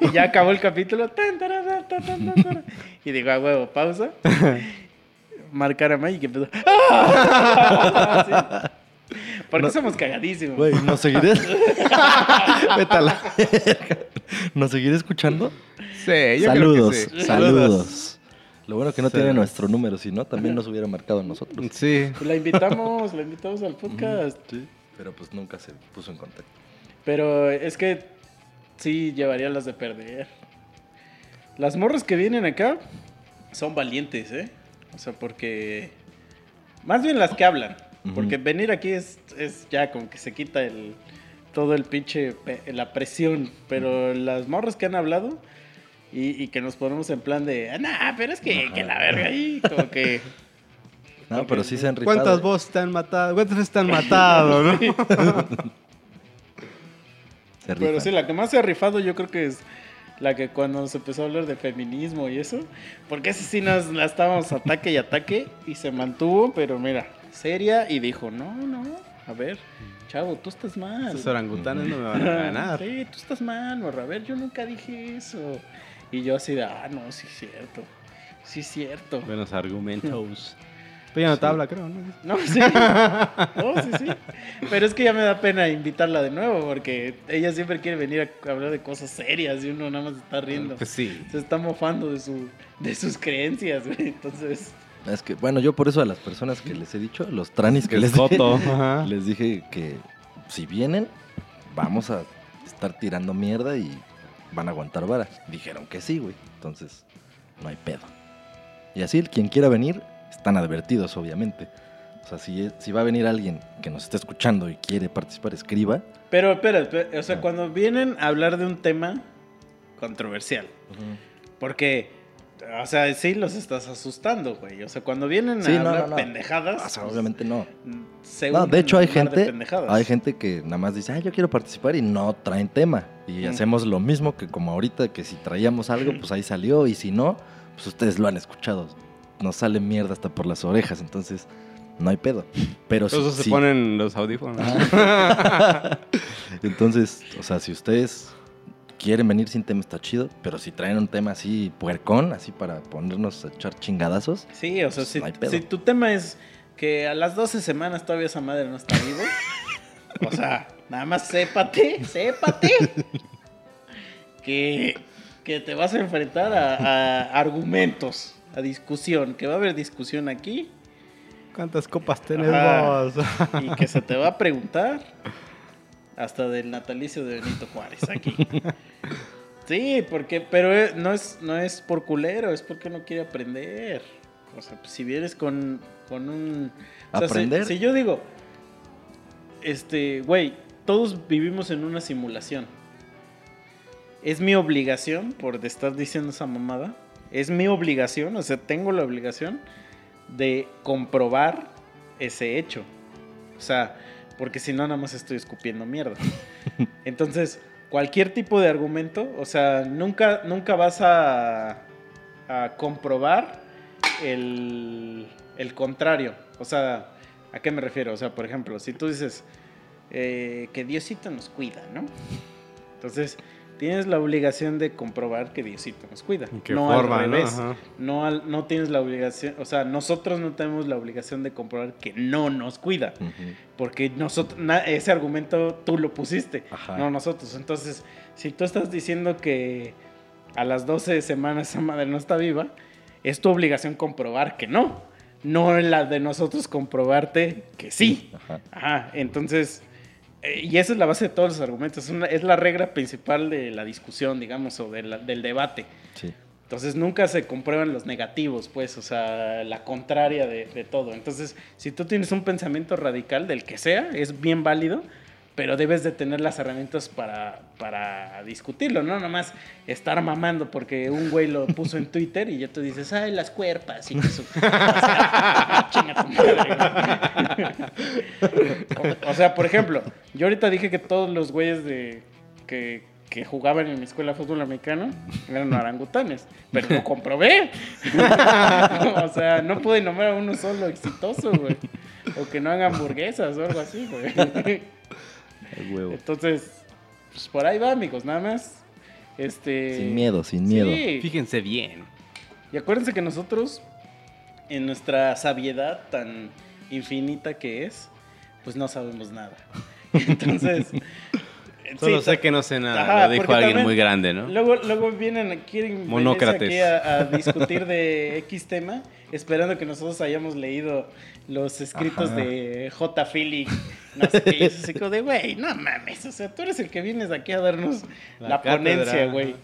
Y ya acabó el capítulo. tan, tarara, tan, tan, tan, tan. Y digo, a huevo, pausa. Marcar a May y que empezó. ¡Ah! Porque No. somos cagadísimos. Güey, ¿nos seguiré? Vete a la verga. ¿Nos seguiré escuchando? Sí, yo saludos, creo que sí. saludos. Lo bueno que no tiene nuestro número, si no, también nos hubiera marcado a nosotros. Sí. La invitamos, la invitamos al podcast. Sí. Pero pues nunca se puso en contacto. Pero es que sí llevaría las de perder. Las morras que vienen acá son valientes, ¿eh? O sea, porque... Más bien las que hablan. Porque venir aquí es, es ya como que se quita el todo el pinche... la presión. Pero las morras que han hablado y, y que nos ponemos en plan de... Ah, nah, pero es que, que la verga ahí. Como que... No, pero sí se han rifado. ¿Cuántas voces están matadas? ¿Cuántas veces están matados, no? Se Pero sí, la que más se ha rifado yo creo que es la que cuando se empezó a hablar de feminismo y eso, porque esa sí nos la estábamos ataque y ataque y se mantuvo, pero mira, seria y dijo, no, no, a ver, chavo, tú estás mal. Esos orangutanes no me van a ganar. Sí, tú estás mal, morra, a ver, yo nunca dije eso. Y yo así de, ah, no, sí es cierto, sí es cierto. Buenos argumentos. Pero ya no te habla, creo, ¿no? No, sí. No, sí, sí. Pero es que ya me da pena invitarla de nuevo porque ella siempre quiere venir a hablar de cosas serias y uno nada más está riendo. Pues sí. Se está mofando de, su, de sus creencias, güey. Entonces, Es que, bueno, yo por eso a las personas que les he dicho, los tranis que les es dije, les dije que si vienen, vamos a estar tirando mierda y van a aguantar vara. Dijeron que sí, güey. Entonces, no hay pedo. Y así, quien quiera venir, están advertidos, obviamente. O sea, si, si va a venir alguien que nos esté escuchando y quiere participar, escriba. pero espera, espera, o sea, Ah. cuando vienen a hablar de un tema controversial, porque, o sea, sí los estás asustando, güey. O sea, cuando vienen Sí, a no, hablar no, no. pendejadas, O sea, pues, obviamente no. de hecho hay gente, pendejadas. hay gente que nada más dice, ah, yo quiero participar y no traen tema. Y Mm. hacemos lo mismo que como ahorita, que si traíamos algo, pues ahí salió. Y si no, pues ustedes lo han escuchado. Nos sale mierda hasta por las orejas, entonces no hay pedo. Pero si, Todos se si- ponen los audífonos. Entonces, o sea, si ustedes quieren venir sin tema está chido, pero si traen un tema así puercón, así para ponernos a echar chingadazos, Sí, o sea, Pues, si, no tu tema es que a las 12 semanas todavía esa madre no está vivo, o sea, nada más sépate, sépate, que, que te vas a enfrentar a, a argumentos, a discusión, que va a haber discusión aquí ¿Cuántas copas tenés Ajá. vos? y que se te va a preguntar hasta del natalicio de Benito Juárez aquí. Sí, porque, pero eh, no es, no es por culero, es porque no quiere aprender. O sea, pues, si vienes con, con un... o sea, si- ¿Aprender? Si, yo digo, este, güey, todos vivimos en una simulación. Es mi obligación, por estar diciendo esa mamada, es mi obligación, o sea, tengo la obligación de comprobar ese hecho. O sea, porque si no, nada más estoy escupiendo mierda. Entonces, cualquier tipo de argumento, o sea, nunca, nunca vas a, a comprobar el, el contrario. O sea, ¿a qué me refiero? O sea, por ejemplo, si tú dices, eh, que Diosito nos cuida, ¿no? Entonces, tienes la obligación de comprobar que Diosito nos cuida. ¿En qué no forma, al no? revés. No, al- no tienes la obligación, o sea, nosotros no tenemos la obligación de comprobar que no nos cuida. Porque nosotros, na- ese argumento tú lo pusiste, Ajá. no nosotros. Entonces, si tú estás diciendo que a las 12 semanas esa madre no está viva, es tu obligación comprobar que no. No la de nosotros comprobarte que sí. Ajá. Ajá, entonces, y esa es la base de todos los argumentos. Es, una- es la regla principal de la discusión, digamos, o de la- del debate. Sí. Entonces nunca se comprueban los negativos, pues, o sea, la contraria de, de todo. Entonces, si tú tienes un pensamiento radical del que sea, es bien válido, pero debes de tener las herramientas para, para discutirlo, ¿no? Nomás estar mamando porque un güey lo puso en Twitter y ya tú dices, ay, las cuerpas y eso. O sea, chinga tu madre, güey. O, o sea, por ejemplo, yo ahorita dije que todos los güeyes de que, que jugaban en mi escuela de fútbol americano eran orangutanes, pero lo comprobé. o sea, no pude nombrar a uno solo exitoso, güey. O que no hagan hamburguesas o algo así, güey. El huevo. Entonces, pues por ahí va, amigos, nada más. Este... Sin miedo, sin miedo. Sí. Fíjense bien. Y acuérdense que nosotros, en nuestra sabiedad tan infinita que es, pues no sabemos nada. Entonces, Solo sí, sé que no sé nada. Ajá, lo dijo alguien muy grande, ¿no? Luego, luego vienen, quieren Monócrates. aquí a, a discutir de X tema, esperando que nosotros hayamos leído los escritos Ajá. de J. Philly. No sé qué, y es así como de, güey, no mames, o sea, tú eres el que vienes aquí a darnos la, La ponencia, güey.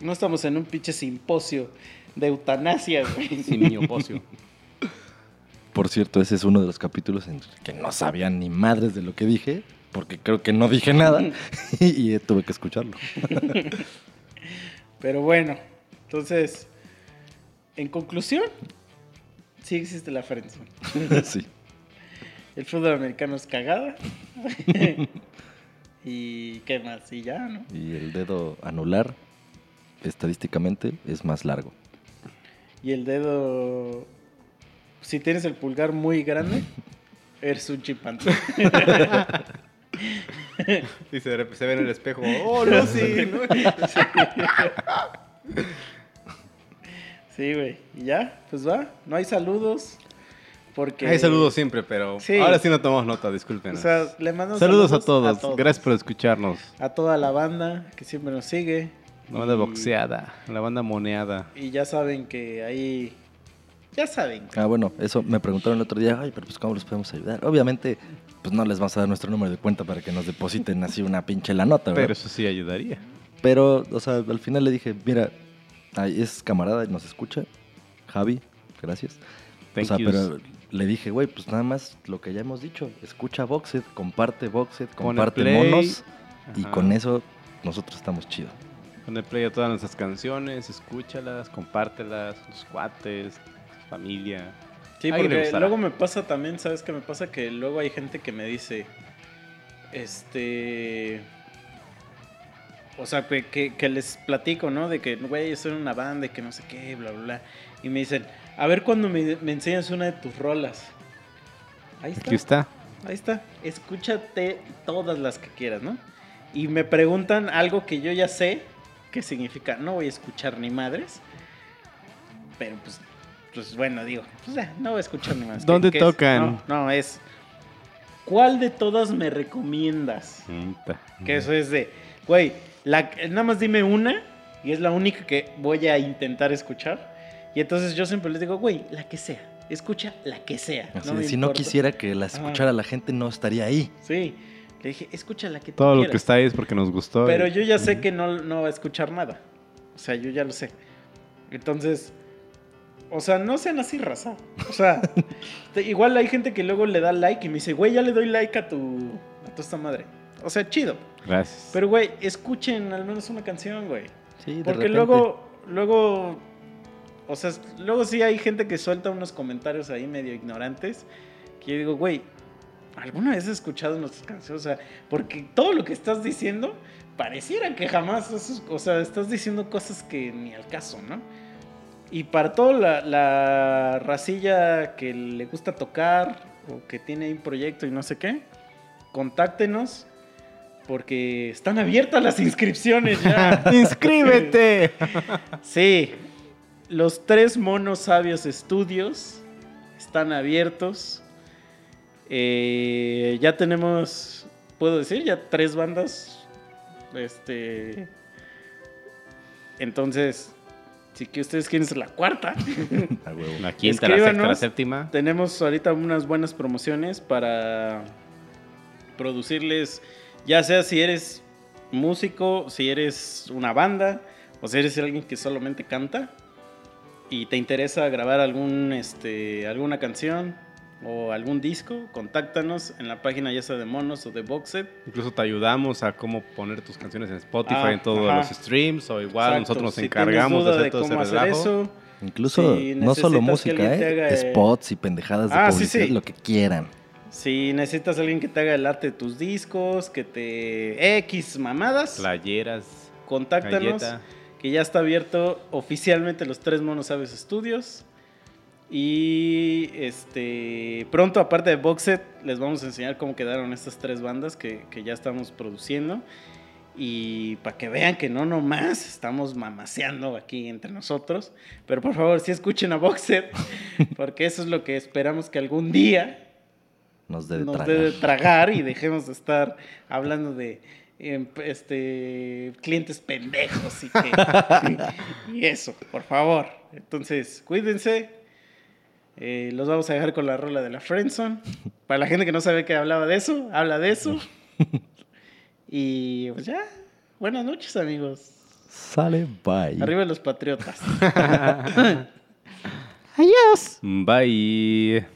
No estamos en un pinche simposio de eutanasia, güey. Simio pocio. Por cierto, ese es uno de los capítulos en que no sabían ni madres de lo que dije, porque creo que no dije nada y, y tuve que escucharlo. Pero bueno, entonces, en conclusión, sí existe la friendzone. sí. El fútbol americano es cagada. y qué más, y ya, ¿no? Y el dedo anular, estadísticamente, es más largo. Y el dedo, si tienes el pulgar muy grande, eres un chimpancé. Y se ve en el espejo. ¡Oh, Lucy! ¿no? Sí, güey. Y ya, pues va. No hay saludos. Porque. Hay saludos siempre, pero Sí. ahora sí no tomamos nota, O discúlpenos. sea, le mandamos saludos, a, todos. Gracias por escucharnos. A toda la banda que siempre nos sigue. La banda Y- boxeada, la banda moneada. Y ya saben que ahí. Ya saben. Ah, bueno, eso me preguntaron el otro día, ay, pero pues ¿cómo los podemos ayudar? Obviamente, pues no les vamos a dar nuestro número de cuenta para que nos depositen así una pinche la nota, ¿verdad? Pero eso sí ayudaría. Pero, o sea, al final le dije, mira, ahí es camarada y nos escucha, Javi, gracias. Thank o sea, yous. pero le dije, güey, pues nada más lo que ya hemos dicho, escucha Boxed, comparte Boxed, comparte play. monos y con eso nosotros estamos chidos. Pone play a todas nuestras canciones, escúchalas, compártelas, sus cuates, su familia. Sí, porque luego me pasa también, ¿sabes qué me pasa? Que luego hay gente que me dice, este... O sea, que, que- que les platico, ¿no? De que, güey, yo soy una banda y que no sé qué, bla, bla, bla. Y me dicen, a ver cuando me, me enseñas una de tus rolas. Ahí está. Aquí está. Ahí está. Escúchate todas las que quieras, ¿no? Y me preguntan algo que yo ya sé que significa no voy a escuchar ni madres. Pero pues, pues bueno, digo, pues ya, no voy a escuchar ni madres. ¿Dónde ¿Qué- qué es? tocan? No, no, es. ¿Cuál de todas me recomiendas? Que eso es de, güey, la- nada más dime una y es la única que voy a intentar escuchar. Y entonces yo siempre les digo, güey, la que sea. Escucha la que sea. Así no de, me si no quisiera que Ajá. escuchara la gente, no estaría ahí. Sí. Le dije, escucha la que tú Todo lo que quieras". está ahí es porque nos gustó. Pero y- yo ya sé que no, no va a escuchar nada. O sea, yo ya lo sé. Entonces, o sea, no sean así, raza. O sea, igual hay gente que luego le da like y me dice, güey, ya le doy like a tu, a tu esta madre. O sea, chido. Gracias. Pero, güey, escuchen al menos una canción, güey. Sí, de Porque repente. luego, luego, o sea, luego sí hay gente que suelta unos comentarios ahí medio ignorantes. Que yo digo, güey, ¿alguna vez has escuchado nuestras canciones? O sea, porque todo lo que estás diciendo pareciera que jamás, has- o sea, estás diciendo cosas que ni al caso, ¿no? Y para toda la, la racilla que le gusta tocar o que tiene ahí un proyecto y no sé qué, contáctenos porque están abiertas las inscripciones ya. ¡Inscríbete! Sí, los tres monos sabios estudios están abiertos. Eh, ya tenemos, puedo decir, ya tres bandas. Este. Entonces, si que ustedes quieren ser la cuarta. La quinta, la sexta, la séptima. tenemos ahorita unas buenas promociones para producirles, ya sea si eres músico, si eres una banda o si eres alguien que solamente canta y te interesa grabar algún, este, alguna canción o algún disco, contáctanos en la página ya sea de Monos o de Boxet. Incluso te ayudamos a cómo poner tus canciones en Spotify, Ah, en todos ajá. los streams, o igual Exacto. nosotros nos Si encargamos de hacer todo ese cómo hacer eso, Incluso Si no solo música, ¿eh? haga, eh, spots y pendejadas de Ah, sí, publicidad, sí. lo que quieran. Si necesitas alguien que te haga el arte de tus discos, que te X mamadas, Playeras, contáctanos. galleta. Que ya está abierto oficialmente los tres Monos Aves Studios. Y este pronto, aparte de Boxet, les vamos a enseñar cómo quedaron estas tres bandas que, que ya estamos produciendo. Y para que vean que no nomás estamos mamaseando aquí entre nosotros. Pero por favor, sí escuchen a Boxet, porque eso es lo que esperamos que algún día Nos debe nos tragar. debe tragar y dejemos de estar hablando de em, este clientes pendejos y, que- y eso, por favor. Entonces, cuídense. Eh, los vamos a dejar con la rola de la Friendzone. Para la gente que no sabe que hablaba de eso, habla de eso. Y pues ya, buenas noches amigos. Sale, bye. Arriba los patriotas. Bye.